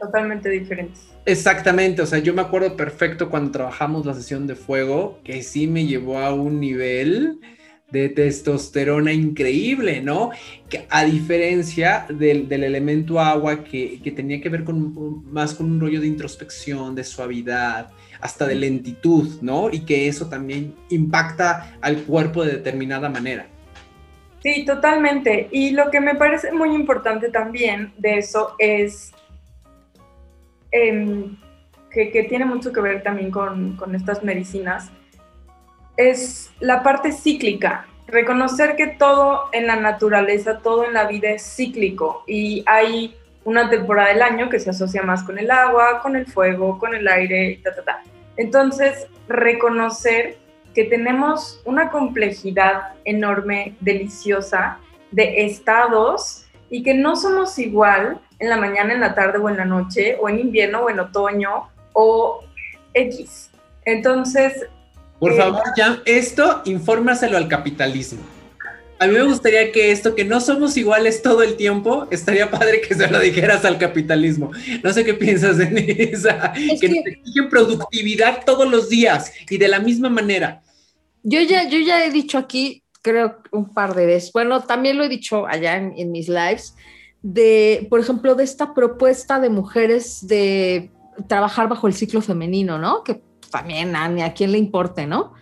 Totalmente diferentes. Exactamente, o sea, yo me acuerdo perfecto cuando trabajamos la sesión de fuego, que sí me llevó a un nivel de testosterona increíble, ¿no? Que a diferencia del, elemento agua que, tenía que ver con más con un rollo de introspección, de suavidad, hasta de lentitud, ¿no? Y que eso también impacta al cuerpo de determinada manera. Sí, totalmente. Y lo que me parece muy importante también de eso es em, que, tiene mucho que ver también con, con estas medicinas, es la parte cíclica. Reconocer que todo en la naturaleza, todo en la vida es cíclico y hay una temporada del año que se asocia más con el agua, con el fuego, con el aire, ta, ta, ta. Entonces, reconocer que tenemos una complejidad enorme, deliciosa, de estados y que no somos igual en la mañana, en la tarde o en la noche, o en invierno o en otoño, o X. Entonces, por favor, Jam, esto infórmaselo al capitalismo. A mí me gustaría que esto, que no somos iguales todo el tiempo, estaría padre que se lo dijeras al capitalismo. No sé qué piensas, *laughs* Denise. que, que nos exigen productividad todos los días y de la misma manera. Yo ya, yo ya he dicho aquí, creo un par de veces, bueno, también lo he dicho allá en, en mis lives, de, por ejemplo, de esta propuesta de mujeres de trabajar bajo el ciclo femenino, ¿no? Que también a, a quién le importe, ¿no?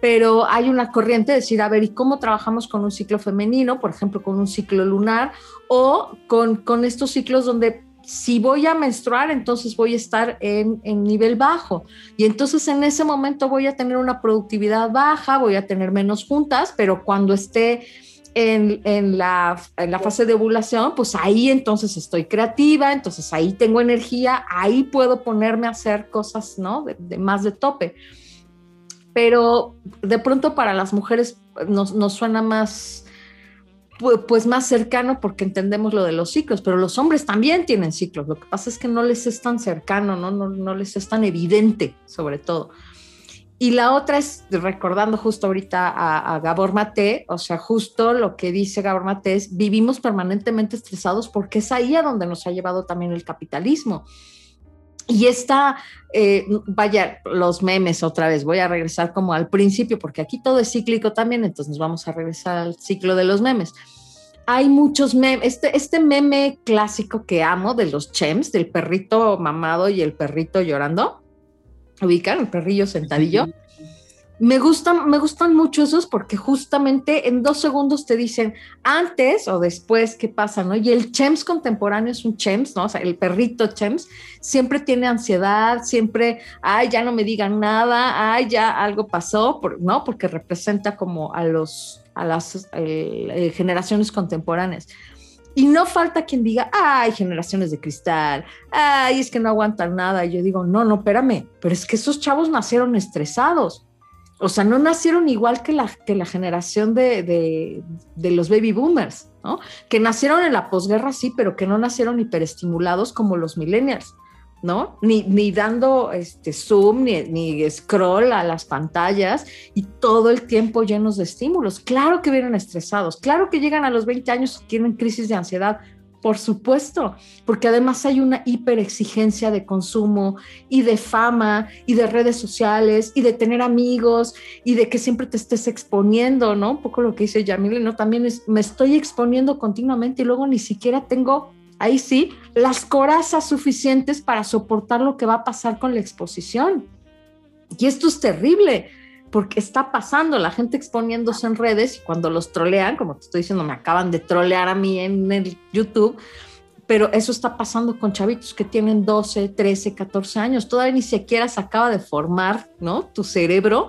Pero hay una corriente de decir, a ver, ¿y cómo trabajamos con un ciclo femenino, por ejemplo, con un ciclo lunar o con, con estos ciclos donde si voy a menstruar, entonces voy a estar en, en, nivel bajo. Y entonces en ese momento voy a tener una productividad baja, voy a tener menos juntas, pero cuando esté en, la, fase de ovulación, pues ahí entonces estoy creativa, entonces ahí tengo energía, ahí puedo ponerme a hacer cosas, ¿no? De, más de tope. Pero de pronto para las mujeres nos, suena más, pues más cercano porque entendemos lo de los ciclos, pero los hombres también tienen ciclos. Lo que pasa es que no les es tan cercano, no, no, no les es tan evidente, sobre todo. Y la otra es, recordando justo ahorita a, Gabor Mate, o sea, justo lo que dice Gabor Mate es, vivimos permanentemente estresados porque es ahí a donde nos ha llevado también el capitalismo. Y esta, eh, vaya, los memes otra vez, voy a regresar como al principio, porque aquí todo es cíclico también, entonces vamos a regresar al ciclo de los memes. hay muchos memes, este, este meme clásico que amo de los chems, del perrito mamado y el perrito llorando, ubican, el perrillo sentadillo. Me gustan, me gustan mucho esos porque justamente en dos segundos te dicen antes o después qué pasa, ¿no? Y el Chems contemporáneo es un Chems, ¿no? O sea, el perrito Chems siempre tiene ansiedad, siempre, ay, ya no me digan nada, ay, ya algo pasó, ¿no? Porque representa como a los, a las eh, generaciones contemporáneas. Y no falta quien diga, ay, generaciones de cristal, ay, es que no aguantan nada. Y yo digo, no, no, espérame, pero es que esos chavos nacieron estresados o sea, no nacieron igual que la, que la generación de, los baby boomers, ¿no? Que nacieron en la posguerra, sí, pero que no nacieron hiperestimulados como los millennials, ¿no? Ni, ni dando este zoom, ni, ni scroll a las pantallas y todo el tiempo llenos de estímulos. Claro que vienen estresados, claro que llegan a los 20 años y tienen crisis de ansiedad, por supuesto, porque además hay una hiperexigencia de consumo y de fama y de redes sociales y de tener amigos y de que siempre te estés exponiendo, ¿no? Un poco lo que dice Yamile, ¿no? También es, me estoy exponiendo continuamente y luego ni siquiera tengo, ahí sí, las corazas suficientes para soportar lo que va a pasar con la exposición. Y esto es terrible porque está pasando la gente exponiéndose en redes y cuando los trolean, como te estoy diciendo, me acaban de trolear a mí en el YouTube, pero eso está pasando con chavitos que tienen 12, 13, 14 años, todavía ni siquiera se acaba de formar, ¿no? Tu cerebro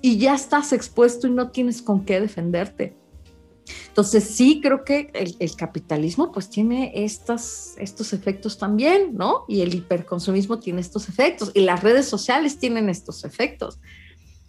y ya estás expuesto y no tienes con qué defenderte. Entonces sí creo que el, capitalismo pues tiene estas, estos efectos también, ¿no? Y el hiperconsumismo tiene estos efectos y las redes sociales tienen estos efectos.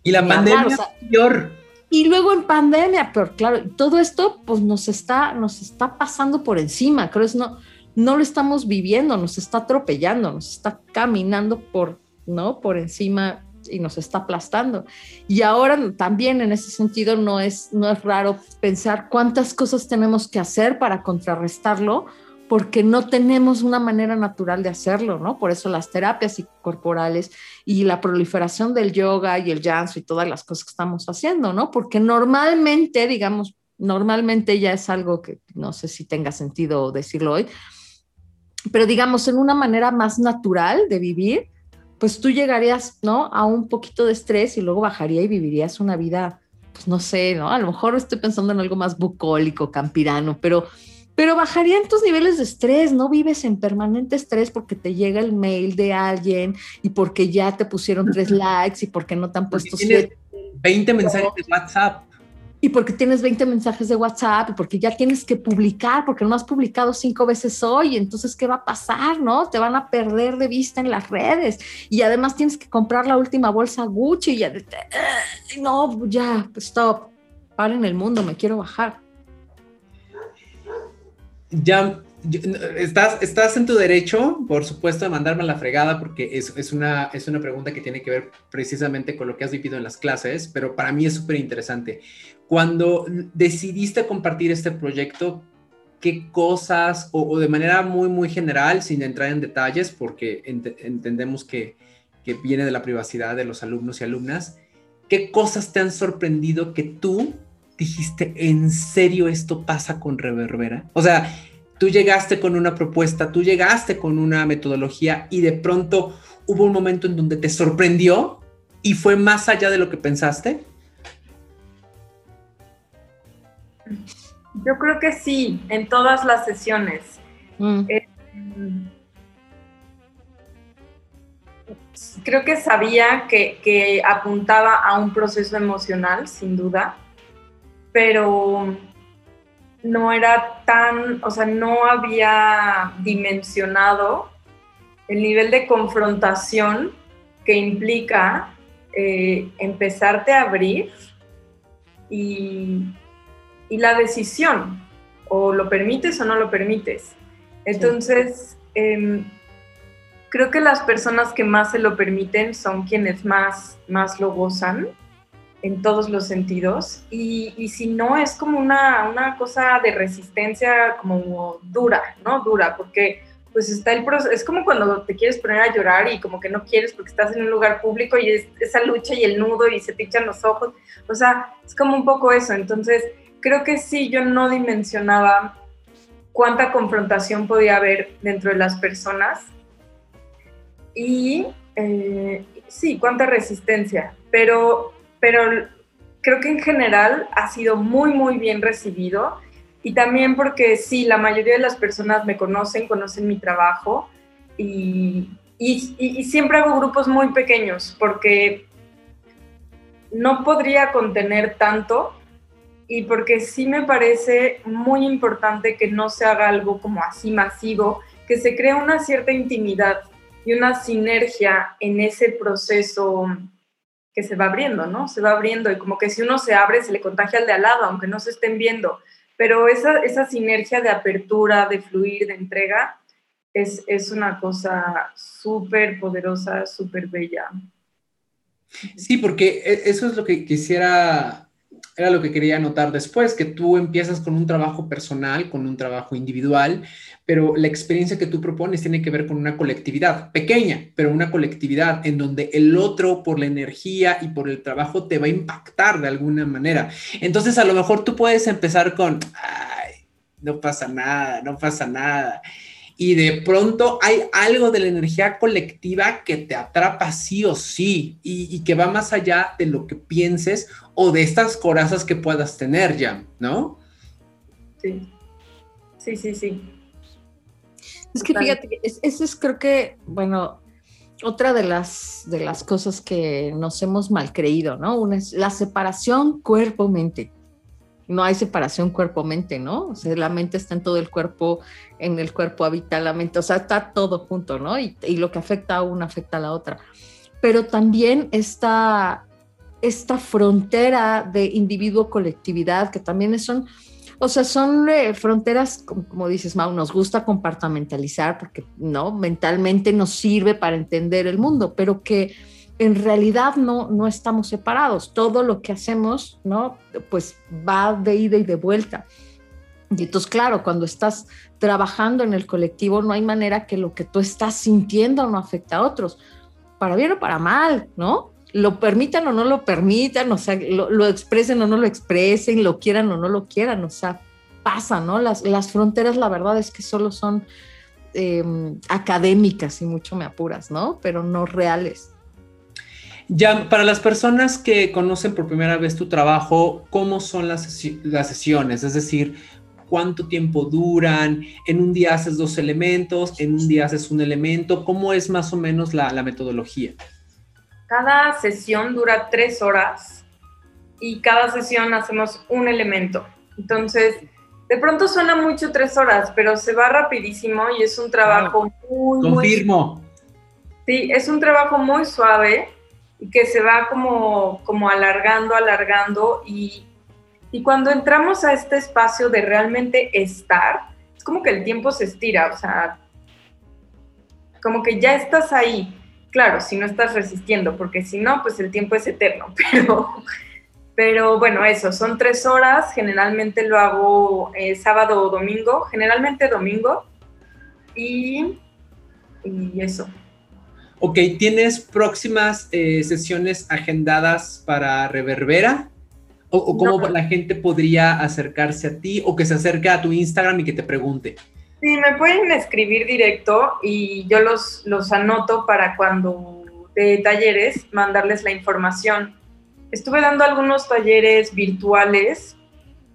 Y la pandemia peor. Y luego en pandemia, pero claro, todo esto pues nos está, nos está pasando por encima, creo que no, no lo estamos viviendo, nos está atropellando, nos está caminando por, ¿no? Por encima y nos está aplastando. Y ahora también en ese sentido no es, no es raro pensar cuántas cosas tenemos que hacer para contrarrestarlo, porque no tenemos una manera natural de hacerlo, ¿no? Por eso las terapias corporales y la proliferación del yoga y el llanzo y todas las cosas que estamos haciendo, ¿no? Porque normalmente, digamos, normalmente ya es algo que no sé si tenga sentido decirlo hoy, pero digamos, en una manera más natural de vivir, pues tú llegarías, ¿no? A un poquito de estrés y luego bajaría y vivirías una vida, pues no sé, ¿no? A lo mejor estoy pensando en algo más bucólico, campirano, pero pero bajarían tus niveles de estrés, no vives en permanente estrés porque te llega el mail de alguien y porque ya te pusieron tres likes y porque no te han puesto siete. 20 mensajes de WhatsApp. Y porque tienes 20 mensajes de WhatsApp y porque ya tienes que publicar, porque no has publicado cinco veces hoy, entonces, ¿qué va a pasar? ¿No? Te van a perder de vista en las redes y además tienes que comprar la última bolsa Gucci y ya, no, ya, stop, paren el mundo, me quiero bajar ya estás, estás en tu derecho, por supuesto, de mandarme la fregada, porque es, es, una, es una pregunta que tiene que ver precisamente con lo que has vivido en las clases, pero para mí es súper interesante. Cuando decidiste compartir este proyecto, ¿qué cosas, o, de manera muy, muy general, sin entrar en detalles, porque entendemos que, que viene de la privacidad de los alumnos y alumnas, ¿qué cosas te han sorprendido que tú dijiste, ¿en serio esto pasa con Reverbera? O sea, tú llegaste con una propuesta, tú llegaste con una metodología y de pronto hubo un momento en donde te sorprendió y fue más allá de lo que pensaste. Yo creo que sí, en todas las sesiones. Mm. Eh, creo que sabía que, que apuntaba a un proceso emocional, sin duda pero no era tan, o sea, no había dimensionado el nivel de confrontación que implica eh, empezarte a abrir y, la decisión, o lo permites o no lo permites. Entonces, em, creo que las personas que más se lo permiten son quienes más, más lo gozan en todos los sentidos y, y si no es como una, una, cosa de resistencia como dura, ¿no? Dura, porque pues está el proceso, es como cuando te quieres poner a llorar y como que no quieres porque estás en un lugar público y es esa lucha y el nudo y se te echan los ojos, o sea, es como un poco eso, entonces creo que sí, yo no dimensionaba cuánta confrontación podía haber dentro de las personas y eh, sí, cuánta resistencia, pero, pero creo que en general ha sido muy, muy bien recibido y también porque sí, la mayoría de las personas me conocen, conocen mi trabajo y, y, siempre hago grupos muy pequeños porque no podría contener tanto y porque sí me parece muy importante que no se haga algo como así masivo, que se cree una cierta intimidad y una sinergia en ese proceso que se va abriendo, ¿no? Se va abriendo y como que si uno se abre se le contagia al de al lado, aunque no se estén viendo, pero esa, esa sinergia de apertura, de fluir, de entrega, es, es una cosa súper poderosa, súper bella. Sí, porque e, eso es lo que quisiera, era lo que quería anotar después, que tú empiezas con un trabajo personal, con un trabajo individual, pero la experiencia que tú propones tiene que ver con una colectividad pequeña, pero una colectividad en donde el otro por la energía y por el trabajo te va a impactar de alguna manera. Entonces a lo mejor tú puedes empezar con, ay, no pasa nada, no pasa nada y de pronto hay algo de la energía colectiva que te atrapa sí o sí y, que va más allá de lo que pienses o de estas corazas que puedas tener ya, ¿no? Sí, sí, sí, sí. Es que fíjate, eso es creo que, bueno, otra de las, de las cosas que nos hemos mal creído, ¿no? Una es la separación cuerpo-mente no hay separación cuerpo-mente, ¿no? O sea, la mente está en todo el cuerpo, en el cuerpo habita la mente, o sea, está todo junto, ¿no? Y, lo que afecta a una afecta a la otra. Pero también esta, esta frontera de individuo-colectividad, que también son, o sea, son eh, fronteras, como, como, dices, Mau, nos gusta compartamentalizar porque, ¿no? Mentalmente nos sirve para entender el mundo, pero que en realidad no, no estamos separados. Todo lo que hacemos, ¿no? Pues va de ida y de vuelta. Y entonces, claro, cuando estás trabajando en el colectivo, no hay manera que lo que tú estás sintiendo no afecte a otros, para bien o para mal, ¿no? Lo permitan o no lo permitan, o sea, lo, expresen o no lo expresen, lo quieran o no lo quieran, o sea, pasa, ¿no? Las, las fronteras, la verdad es que solo son em, académicas y mucho me apuras, ¿no? Pero no reales. Ya, para las personas que conocen por primera vez tu trabajo, ¿cómo son las, sesiones? Es decir, ¿cuánto tiempo duran? ¿En un día haces dos elementos? ¿En un día haces un elemento? ¿Cómo es más o menos la, metodología? Cada sesión dura tres horas y cada sesión hacemos un elemento. Entonces, de pronto suena mucho tres horas, pero se va rapidísimo y es un trabajo muy... Confirmo. sí, es un trabajo muy suave y que se va como, como alargando, alargando y, y cuando entramos a este espacio de realmente estar, es como que el tiempo se estira, o sea, como que ya estás ahí. Claro, si no estás resistiendo, porque si no, pues el tiempo es eterno, *laughs* pero, pero bueno, eso, son tres horas, generalmente lo hago eh, sábado o domingo, generalmente domingo, y, y eso. Ok, ¿tienes próximas eh, sesiones agendadas para Reverbera? ¿O, cómo la gente podría acercarse a ti o que se acerque a tu Instagram y que te pregunte? Sí, me pueden escribir directo y yo los, los anoto para cuando de talleres mandarles la información. Estuve dando algunos talleres virtuales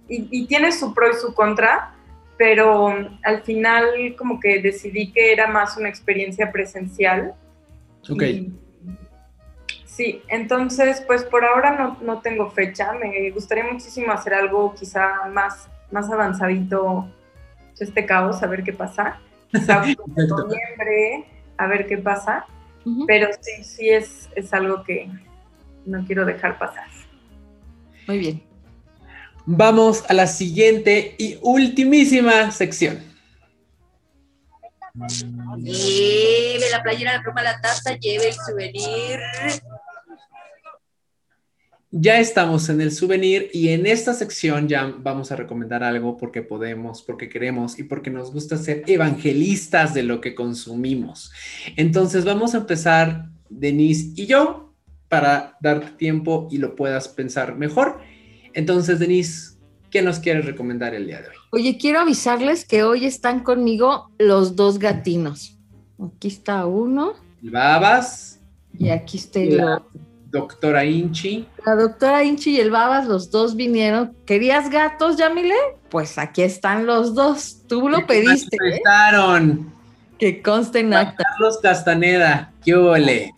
y, y tiene su pro y su contra, pero al final como que decidí que era más una experiencia presencial Ok. sí, entonces, pues por ahora no, tengo fecha. Me gustaría muchísimo hacer algo quizá más, más avanzadito este caos, a ver qué pasa. Quizá *laughs* en noviembre, a ver qué pasa. Pero sí, sí es, es algo que no quiero dejar pasar. Muy bien. Vamos a la siguiente y ultimísima sección. Lleve la playera, la pluma, la taza, lleve el souvenir. Ya estamos en el souvenir y en esta sección ya vamos a recomendar algo porque podemos, porque queremos y porque nos gusta ser evangelistas de lo que consumimos. Entonces vamos a empezar, Denise y yo, para darte tiempo y lo puedas pensar mejor. Entonces, Denise, ¿qué nos quieres recomendar el día de hoy? Oye, quiero avisarles que hoy están conmigo los dos gatinos. Aquí está uno. Babas. Y aquí está el la doctora Inchi. La doctora Inchi y el Babas, los dos vinieron. ¿Querías gatos, Yamile? Pues aquí están los dos. Tú lo pediste. ¿eh? Estaron. Que conste en acta. Carlos Castaneda, qué ole.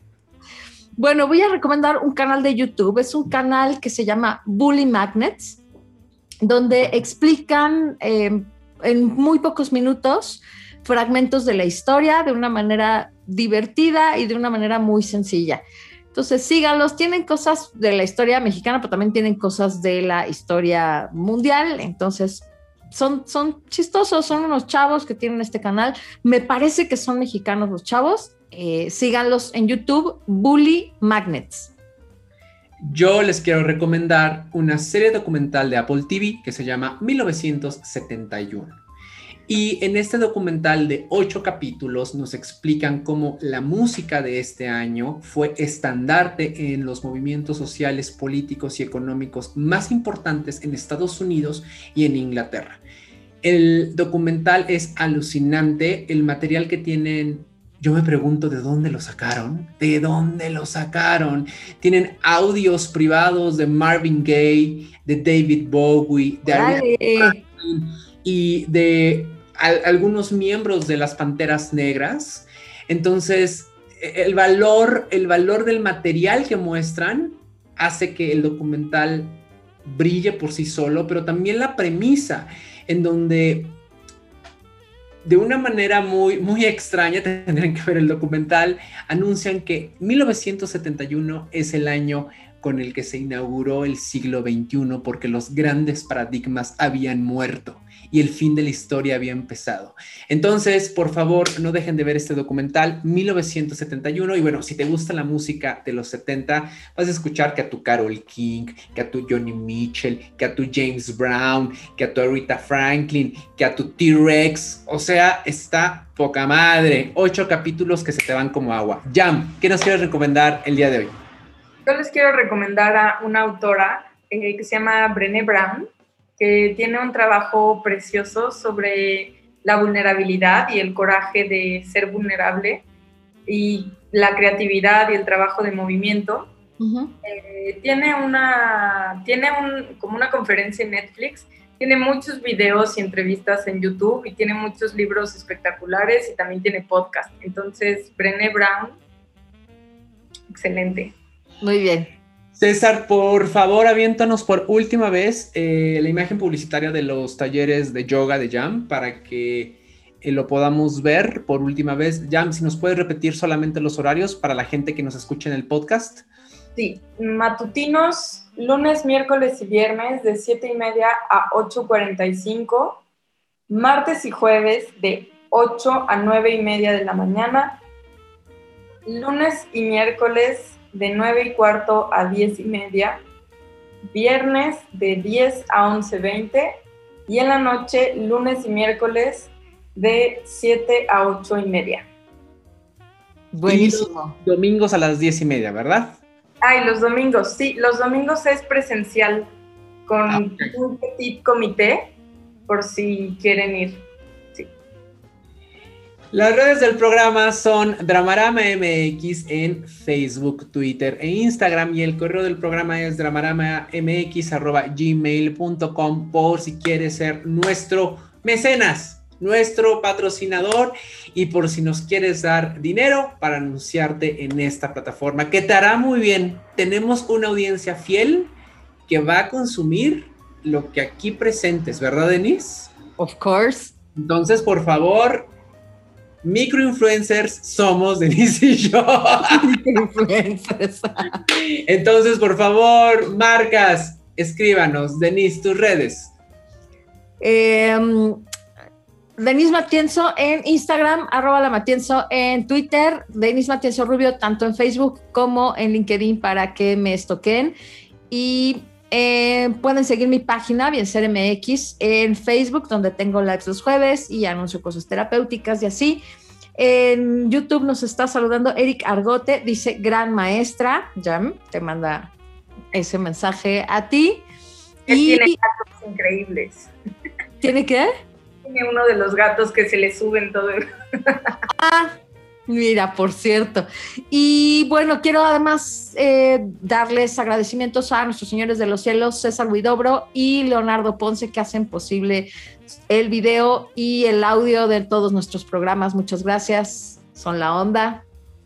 Bueno, voy a recomendar un canal de YouTube. Es un canal que se llama Bully Magnets, donde explican eh, en muy pocos minutos fragmentos de la historia de una manera divertida y de una manera muy sencilla. Entonces, síganlos. Tienen cosas de la historia mexicana, pero también tienen cosas de la historia mundial. Entonces, son, son chistosos, son unos chavos que tienen este canal. Me parece que son mexicanos los chavos. Eh, síganlos en YouTube, Bully Magnets. Yo les quiero recomendar una serie documental de Apple TV que se llama 1971. Y en este documental de ocho capítulos nos explican cómo la música de este año fue estandarte en los movimientos sociales, políticos y económicos más importantes en Estados Unidos y en Inglaterra. El documental es alucinante, el material que tienen yo me pregunto de dónde lo sacaron, de dónde lo sacaron. Tienen audios privados de Marvin Gaye, de David Bowie, de y de algunos miembros de las Panteras Negras. Entonces, e, el valor, el valor del material que muestran hace que el documental brille por sí solo, pero también la premisa en donde de una manera muy, muy extraña, *laughs* tendrían que ver el documental, anuncian que 1971 es el año con el que se inauguró el siglo XXI porque los grandes paradigmas habían muerto y el fin de la historia había empezado. Entonces, por favor, no dejen de ver este documental 1971 y bueno, si te gusta la música de los 70, vas a escuchar que a tu Carol King, que a tu Johnny Mitchell, que a tu James Brown, que a tu Rita Franklin, que a tu T-Rex, o sea, está poca madre. Ocho capítulos que se te van como agua. Jam, ¿qué nos quieres recomendar el día de hoy? Yo les quiero recomendar a una autora eh, que se llama Brené Brown que tiene un trabajo precioso sobre la vulnerabilidad y el coraje de ser vulnerable y la creatividad y el trabajo de movimiento. Eh, tiene una, tiene un, como una conferencia en Netflix, tiene muchos videos y entrevistas en YouTube y tiene muchos libros espectaculares y también tiene podcast. Entonces, Brené Brown, excelente. Muy bien. César, por favor, aviéntanos por última vez eh, la imagen publicitaria de los talleres de yoga de Jam para que eh, lo podamos ver por última vez. Jam, si nos puedes repetir solamente los horarios para la gente que nos escucha en el podcast. Sí, matutinos, lunes, miércoles y viernes de 7 y media a 8.45, martes y jueves de 8 a 9 y media de la mañana, lunes y miércoles de 9 y cuarto a 10 y media, viernes de 10 a 11.20 y en la noche, lunes y miércoles de 7 a 8 y media. Buenísimo. domingos a las 10 y media, ¿verdad? Ay, los domingos, sí, los domingos es presencial con ah, un petit comité por si quieren ir. Las redes del programa son Dramarama MX en Facebook, Twitter e Instagram y el correo del programa es dramaramamx.gmail.com por si quieres ser nuestro mecenas, nuestro patrocinador y por si nos quieres dar dinero para anunciarte en esta plataforma que te hará muy bien. Tenemos una audiencia fiel que va a consumir lo que aquí presentes, ¿verdad, Denise? Of course. Entonces, por favor, microinfluencers somos *laughs* Denise y yo. Microinfluencers. Entonces, por favor, marcas, escríbanos. Denise, tus redes. Em, Denise Matienzo en Instagram, arroba la Matienzo en Twitter, Denise Matienzo Rubio, tanto en Facebook como en LinkedIn para que me estoquen. Y eh, pueden seguir mi página, bien ser MX, en Facebook, donde tengo lives los jueves y anuncio cosas terapéuticas y así. En YouTube nos está saludando Eric Argote, dice gran maestra, Jam, te manda ese mensaje a ti. Él tiene gatos increíbles. ¿Tiene qué? Tiene uno de los gatos que se le suben todo el... ah, Mira, por cierto. Y bueno, quiero además eh, darles agradecimientos a nuestros señores de los cielos, César Huidobro y Leonardo Ponce, que hacen posible el video y el audio de todos nuestros programas. Muchas gracias. Son la onda.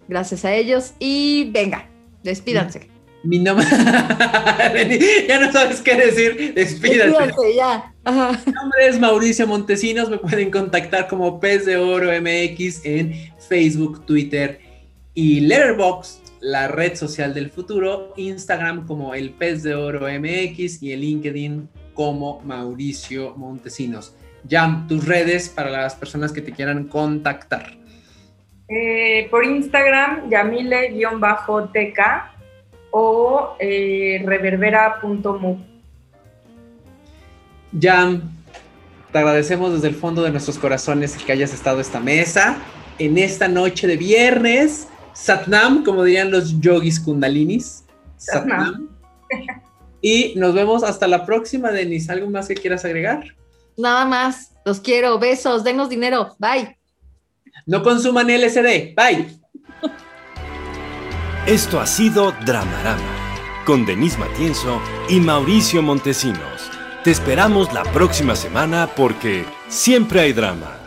Gracias a ellos. Y venga, despídanse. Mi nombre. *laughs* ya no sabes qué decir. Despídate ya. Mi nombre es Mauricio Montesinos. Me pueden contactar como Pez de Oro MX en Facebook, Twitter y Letterboxd, la red social del futuro. Instagram como El Pez de Oro MX y el LinkedIn como Mauricio Montesinos. Jam, tus redes para las personas que te quieran contactar. Eh, por Instagram, yamile-tk o eh, reverbera.mu. Jam, te agradecemos desde el fondo de nuestros corazones que hayas estado esta mesa en esta noche de viernes. Satnam, como dirían los yogis kundalinis. Satnam. Y nos vemos hasta la próxima, Denis. ¿Algo más que quieras agregar? Nada más. Los quiero. Besos. Denos dinero. Bye. No consuman LSD. Bye. Esto ha sido Dramarama con Denise Matienzo y Mauricio Montesinos. Te esperamos la próxima semana porque siempre hay drama.